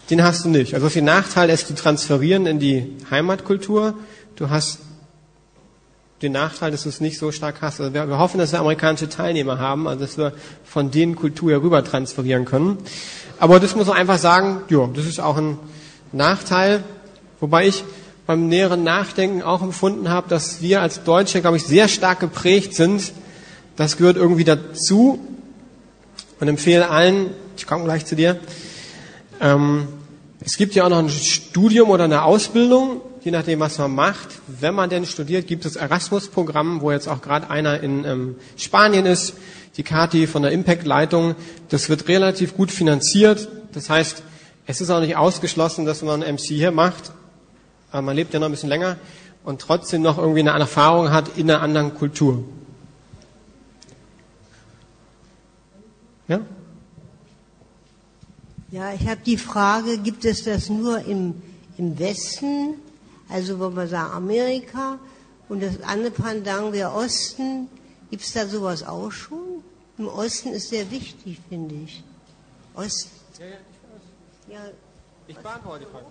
den hast du nicht. Also viel Nachteil ist, die transferieren in die Heimatkultur. Du hast den Nachteil, dass du es nicht so stark hast. Also wir, wir hoffen, dass wir amerikanische Teilnehmer haben, also dass wir von denen Kultur herüber transferieren können. Aber das muss man einfach sagen, ja, das ist auch ein Nachteil, wobei ich beim näheren Nachdenken auch empfunden habe, dass wir als Deutsche, glaube ich, sehr stark geprägt sind. Das gehört irgendwie dazu und empfehle allen, ich komme gleich zu dir, ähm, es gibt ja auch noch ein Studium oder eine Ausbildung, je nachdem, was man macht. Wenn man denn studiert, gibt es Erasmus-Programm, wo jetzt auch gerade einer in ähm, Spanien ist, die Kati von der Impact-Leitung. Das wird relativ gut finanziert. Das heißt, es ist auch nicht ausgeschlossen, dass man MC hier macht. Aber man lebt ja noch ein bisschen länger und trotzdem noch irgendwie eine Erfahrung hat in einer anderen Kultur. Ja? Ja, ich habe die Frage, gibt es das nur im, im Westen, also wo man sagt Amerika, und das andere Pendant wäre Osten. Gibt es da sowas auch schon? Im Osten ist sehr wichtig, finde ich. Ost. Ja, ja, ich, ja, ich beantworte die Frage.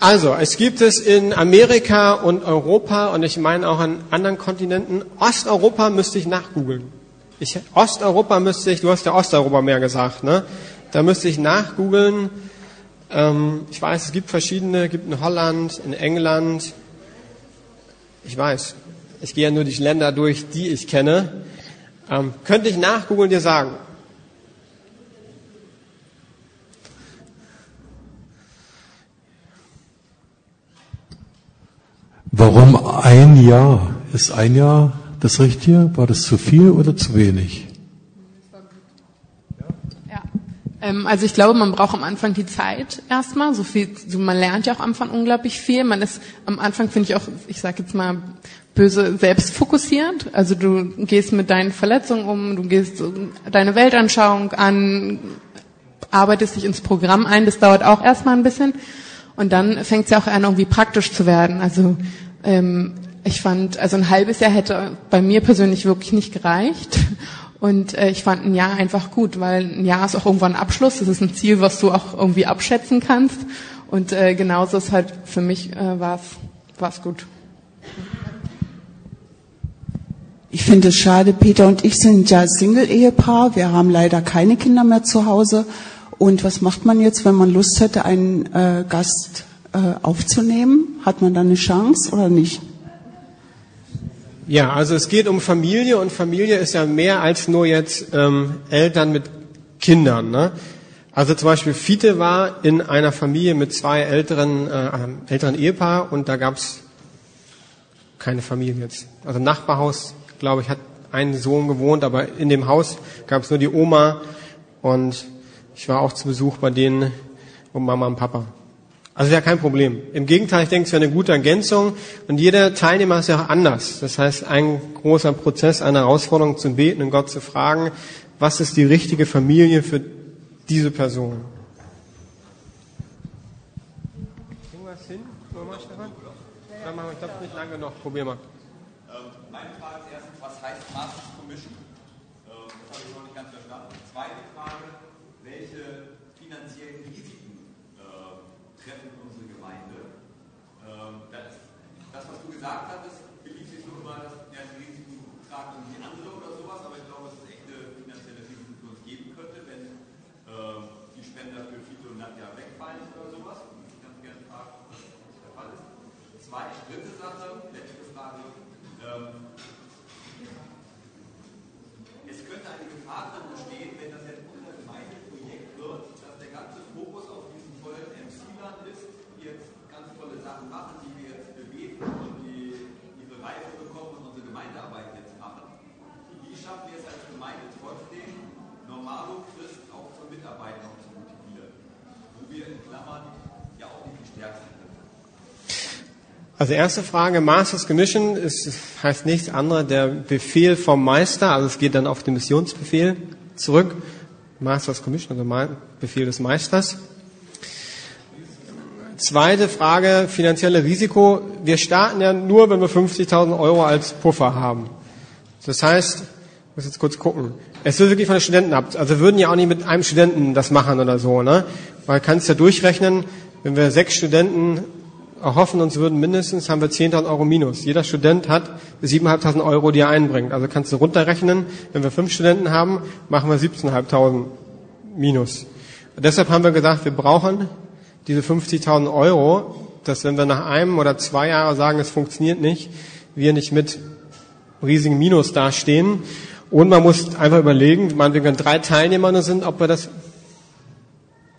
Also, es gibt es in Amerika und Europa und ich meine auch an anderen Kontinenten. Osteuropa müsste ich nachgoogeln. Ich, Osteuropa müsste ich, du hast ja Osteuropa mehr gesagt, ne? Da müsste ich nachgoogeln. Ähm, ich weiß, es gibt verschiedene, es gibt in Holland, in England. Ich weiß, ich gehe ja nur die Länder durch, die ich kenne. Ähm, könnte ich nachgoogeln dir sagen. Warum ein Jahr? Ist ein Jahr das Richtige? War das zu viel oder zu wenig? Ja. Ähm, also ich glaube, man braucht am Anfang die Zeit erstmal. So viel, so man lernt ja auch am Anfang unglaublich viel. Man ist am Anfang finde ich auch, ich sage jetzt mal böse selbstfokussiert. Also du gehst mit deinen Verletzungen um, du gehst deine Weltanschauung an, arbeitest dich ins Programm ein. Das dauert auch erstmal ein bisschen. Und dann fängt es ja auch an, irgendwie praktisch zu werden. Also ähm, ich fand, also ein halbes Jahr hätte bei mir persönlich wirklich nicht gereicht. Und äh, ich fand ein Jahr einfach gut, weil ein Jahr ist auch irgendwann ein Abschluss. Das ist ein Ziel, was du auch irgendwie abschätzen kannst. Und äh, genauso ist halt für mich äh, war es gut. Ich finde es schade, Peter und ich sind ja Single-Ehepaar. Wir haben leider keine Kinder mehr zu Hause. Und was macht man jetzt, wenn man Lust hätte, einen äh, Gast äh, aufzunehmen? Hat man da eine Chance oder nicht? Ja, also es geht um Familie und Familie ist ja mehr als nur jetzt ähm, Eltern mit Kindern. Ne? Also zum Beispiel Fiete war in einer Familie mit zwei älteren, äh, älteren Ehepaar und da gab's keine Familie jetzt. Also Nachbarhaus, glaube ich, hat ein Sohn gewohnt, aber in dem Haus gab's nur die Oma und ich war auch zu Besuch bei denen und Mama und Papa. Also wäre kein Problem. Im Gegenteil, ich denke, es wäre eine gute Ergänzung. Und jeder Teilnehmer ist ja auch anders. Das heißt, ein großer Prozess, eine Herausforderung zu beten und Gott zu fragen, was ist die richtige Familie für diese Person? Kriegen wir es hin? Mal, Stefan? Ja, machen ich glaube, nicht lange genug. Probier mal. Ähm, meine Frage ist erstens, was heißt Master Commission? Ähm, das habe ich noch nicht ganz verstanden. Zweite Frage, welche finanziellen Risiken äh, treffen unsere Gemeinde? Ähm, das, das, was du gesagt hattest, beliebt sich nur immer, dass ja, die Risiken tragen irgendwie andere oder sowas, aber ich glaube, dass es echte finanzielle Risiken für uns geben könnte, wenn äh, die Spender für Fito und Nadja wegfallen oder sowas. Ich ganz gerne fragen, was der Fall ist. Zweite, dritte Sache, letzte Frage. Ähm, es könnte eine Gefahr drin bestehen, wenn das jetzt unser Gemeindeprojekt wird, dass der ganze Fokus auf diesem tollen MC-Land ist, die jetzt ganz tolle Sachen machen, die wir jetzt bewegen und die ihre Reife bekommen und unsere Gemeindearbeit jetzt machen. Wie schaffen wir es als Gemeinde trotzdem, normalo Christ auch für Mitarbeiter noch zu motivieren? Wo wir in Klammern ja auch nicht die Stärksten sind. Also erste Frage, Masters Commission ist, heißt nichts anderes der Befehl vom Meister, also es geht dann auf den Missionsbefehl zurück. Masters Commission, also Befehl des Meisters. Zweite Frage, finanzielle Risiko. Wir starten ja nur, wenn wir 50.000 Euro als Puffer haben. Das heißt, ich muss jetzt kurz gucken. Es wird wirklich von den Studenten ab. Also würden ja auch nicht mit einem Studenten das machen oder so, ne? Weil kannst ja durchrechnen, wenn wir sechs Studenten erhoffen uns würden mindestens, haben wir 10.000 Euro minus. Jeder Student hat 7.500 Euro, die er einbringt. Also kannst du runterrechnen, wenn wir fünf Studenten haben, machen wir 17.500 minus. Und deshalb haben wir gesagt, wir brauchen diese 50.000 Euro, dass wenn wir nach einem oder zwei Jahren sagen, es funktioniert nicht, wir nicht mit riesigen Minus dastehen. Und man muss einfach überlegen, wenn drei Teilnehmer nur sind, ob wir das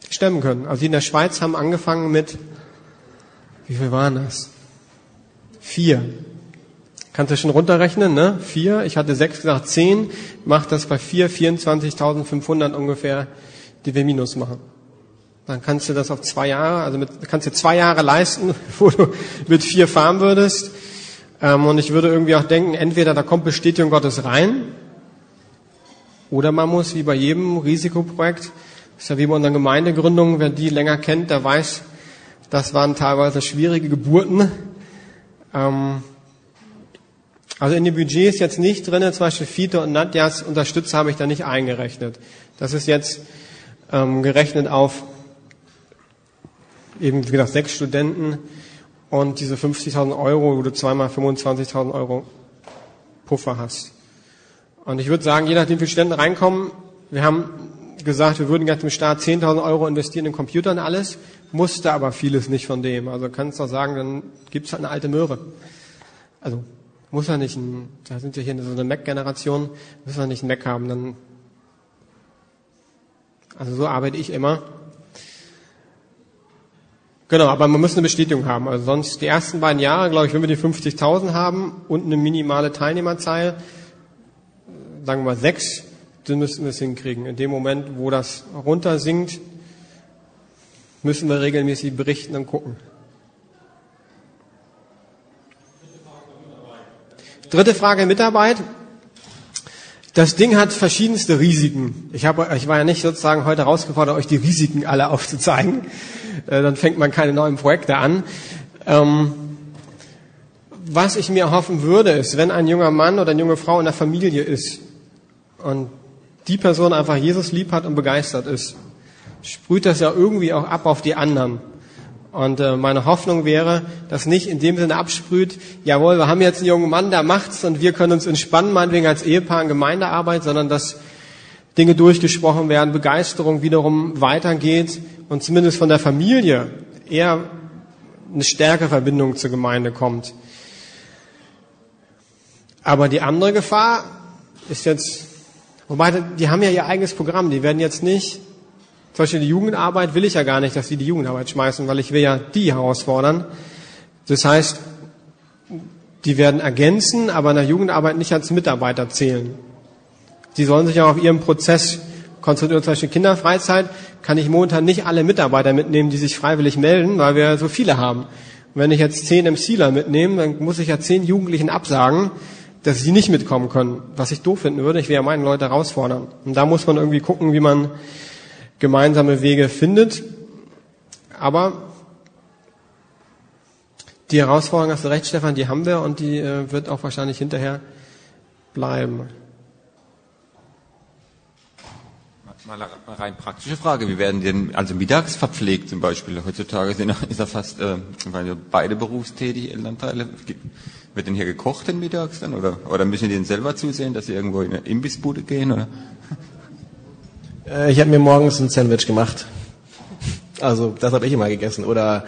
stemmen können. Also die in der Schweiz haben angefangen mit wie viel waren das? Vier. Kannst du schon runterrechnen, ne? Vier. Ich hatte sechs gesagt, zehn. Macht das bei vier 24.500 ungefähr, die wir Minus machen. Dann kannst du das auf zwei Jahre, also mit, kannst du zwei Jahre leisten, [laughs] wo du mit vier fahren würdest. Ähm, und ich würde irgendwie auch denken, entweder da kommt Bestätigung Gottes rein, oder man muss, wie bei jedem Risikoprojekt, ist ja wie bei unseren Gemeindegründungen, wer die länger kennt, der weiß, das waren teilweise schwierige Geburten. Ähm, also in den Budgets jetzt nicht drin, zum Beispiel Fiete und Nadjas Unterstützer habe ich da nicht eingerechnet. Das ist jetzt ähm, gerechnet auf eben wie gesagt sechs Studenten und diese 50.000 Euro, wo du zweimal 25.000 Euro Puffer hast. Und ich würde sagen, je nachdem, wie viele Studenten reinkommen, wir haben gesagt, wir würden ganz im Start 10.000 Euro investieren in Computer und alles musste aber vieles nicht von dem. Also kannst du auch sagen, dann gibt's halt eine alte Möhre. Also muss er nicht, ein, da sind wir hier in so einer Mac-Generation, muss er nicht ein Mac haben, dann, also so arbeite ich immer. Genau, aber man muss eine Bestätigung haben. Also sonst die ersten beiden Jahre, glaube ich, wenn wir die 50.000 haben und eine minimale Teilnehmerzahl, sagen wir mal sechs, dann müssen wir es hinkriegen. In dem Moment, wo das runtersinkt, müssen wir regelmäßig berichten und gucken. Dritte Frage, Mitarbeit. Das Ding hat verschiedenste Risiken. Ich, habe, ich war ja nicht sozusagen heute herausgefordert, euch die Risiken alle aufzuzeigen. Äh, dann fängt man keine neuen Projekte an. Ähm, was ich mir erhoffen würde, ist, wenn ein junger Mann oder eine junge Frau in der Familie ist und die Person einfach Jesus lieb hat und begeistert ist, sprüht das ja irgendwie auch ab auf die anderen. Und äh, meine Hoffnung wäre, dass nicht in dem Sinne absprüht, jawohl, wir haben jetzt einen jungen Mann, der macht's und wir können uns entspannen, meinetwegen als Ehepaar in Gemeindearbeit, sondern dass Dinge durchgesprochen werden, Begeisterung wiederum weitergeht und zumindest von der Familie eher eine stärkere Verbindung zur Gemeinde kommt. Aber die andere Gefahr ist jetzt, wobei die haben ja ihr eigenes Programm, die werden jetzt nicht, zum Beispiel die Jugendarbeit will ich ja gar nicht, dass sie die Jugendarbeit schmeißen, weil ich will ja die herausfordern. Das heißt, die werden ergänzen, aber der Jugendarbeit nicht als Mitarbeiter zählen. Die sollen sich auch auf ihren Prozess konzentrieren. Zum Beispiel Kinderfreizeit kann ich momentan nicht alle Mitarbeiter mitnehmen, die sich freiwillig melden, weil wir so viele haben. Und wenn ich jetzt zehn im Sealer mitnehme, dann muss ich ja zehn Jugendlichen absagen, dass sie nicht mitkommen können. Was ich doof finden würde, ich will ja meine Leute herausfordern. Und da muss man irgendwie gucken, wie man gemeinsame Wege findet. Aber die Herausforderung, hast du recht, Stefan, die haben wir und die äh, wird auch wahrscheinlich hinterher bleiben. Mal eine rein praktische Frage. Wie werden denn also mittags verpflegt zum Beispiel? Heutzutage sind, ist ja fast, äh, weil beide berufstätig, Elternteile. Wird denn hier gekocht denn mittags dann? Oder, oder müssen die denn selber zusehen, dass sie irgendwo in eine Imbissbude gehen? Oder? Äh, ich habe mir morgens ein Sandwich gemacht. Also das habe ich immer gegessen. Oder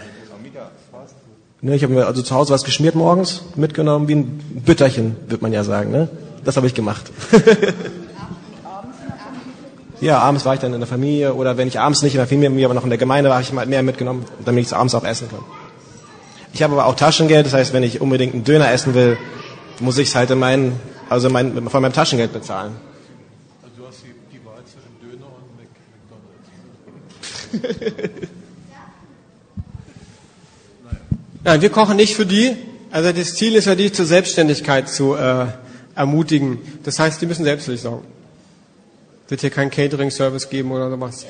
ne, ich habe mir also zu Hause was geschmiert morgens, mitgenommen, wie ein Bütterchen, wird man ja sagen. Ne? Das habe ich gemacht. [laughs] Ja, abends war ich dann in der Familie oder wenn ich abends nicht in der Familie bin, aber noch in der Gemeinde war, ich mal mehr mitgenommen, damit ich abends auch essen kann. Ich habe aber auch Taschengeld, das heißt, wenn ich unbedingt einen Döner essen will, muss ich es halt in mein, also mein, von meinem Taschengeld bezahlen. Also du hast die, die Wahl zwischen Döner und McDonalds. [laughs] Nein, wir kochen nicht für die. Also das Ziel ist ja, die zur Selbstständigkeit zu äh, ermutigen. Das heißt, die müssen selbst für sich sorgen. Wird hier kein Catering-Service geben oder sowas.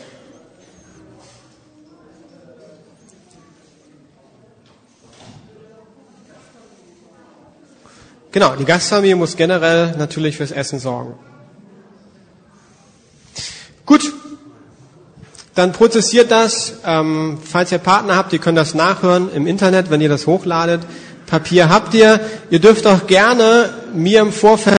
Genau, die Gastfamilie muss generell natürlich fürs Essen sorgen. Gut, dann prozessiert das. Ähm, falls ihr Partner habt, ihr könnt das nachhören im Internet, wenn ihr das hochladet. Papier habt ihr. Ihr dürft auch gerne mir im Vorfeld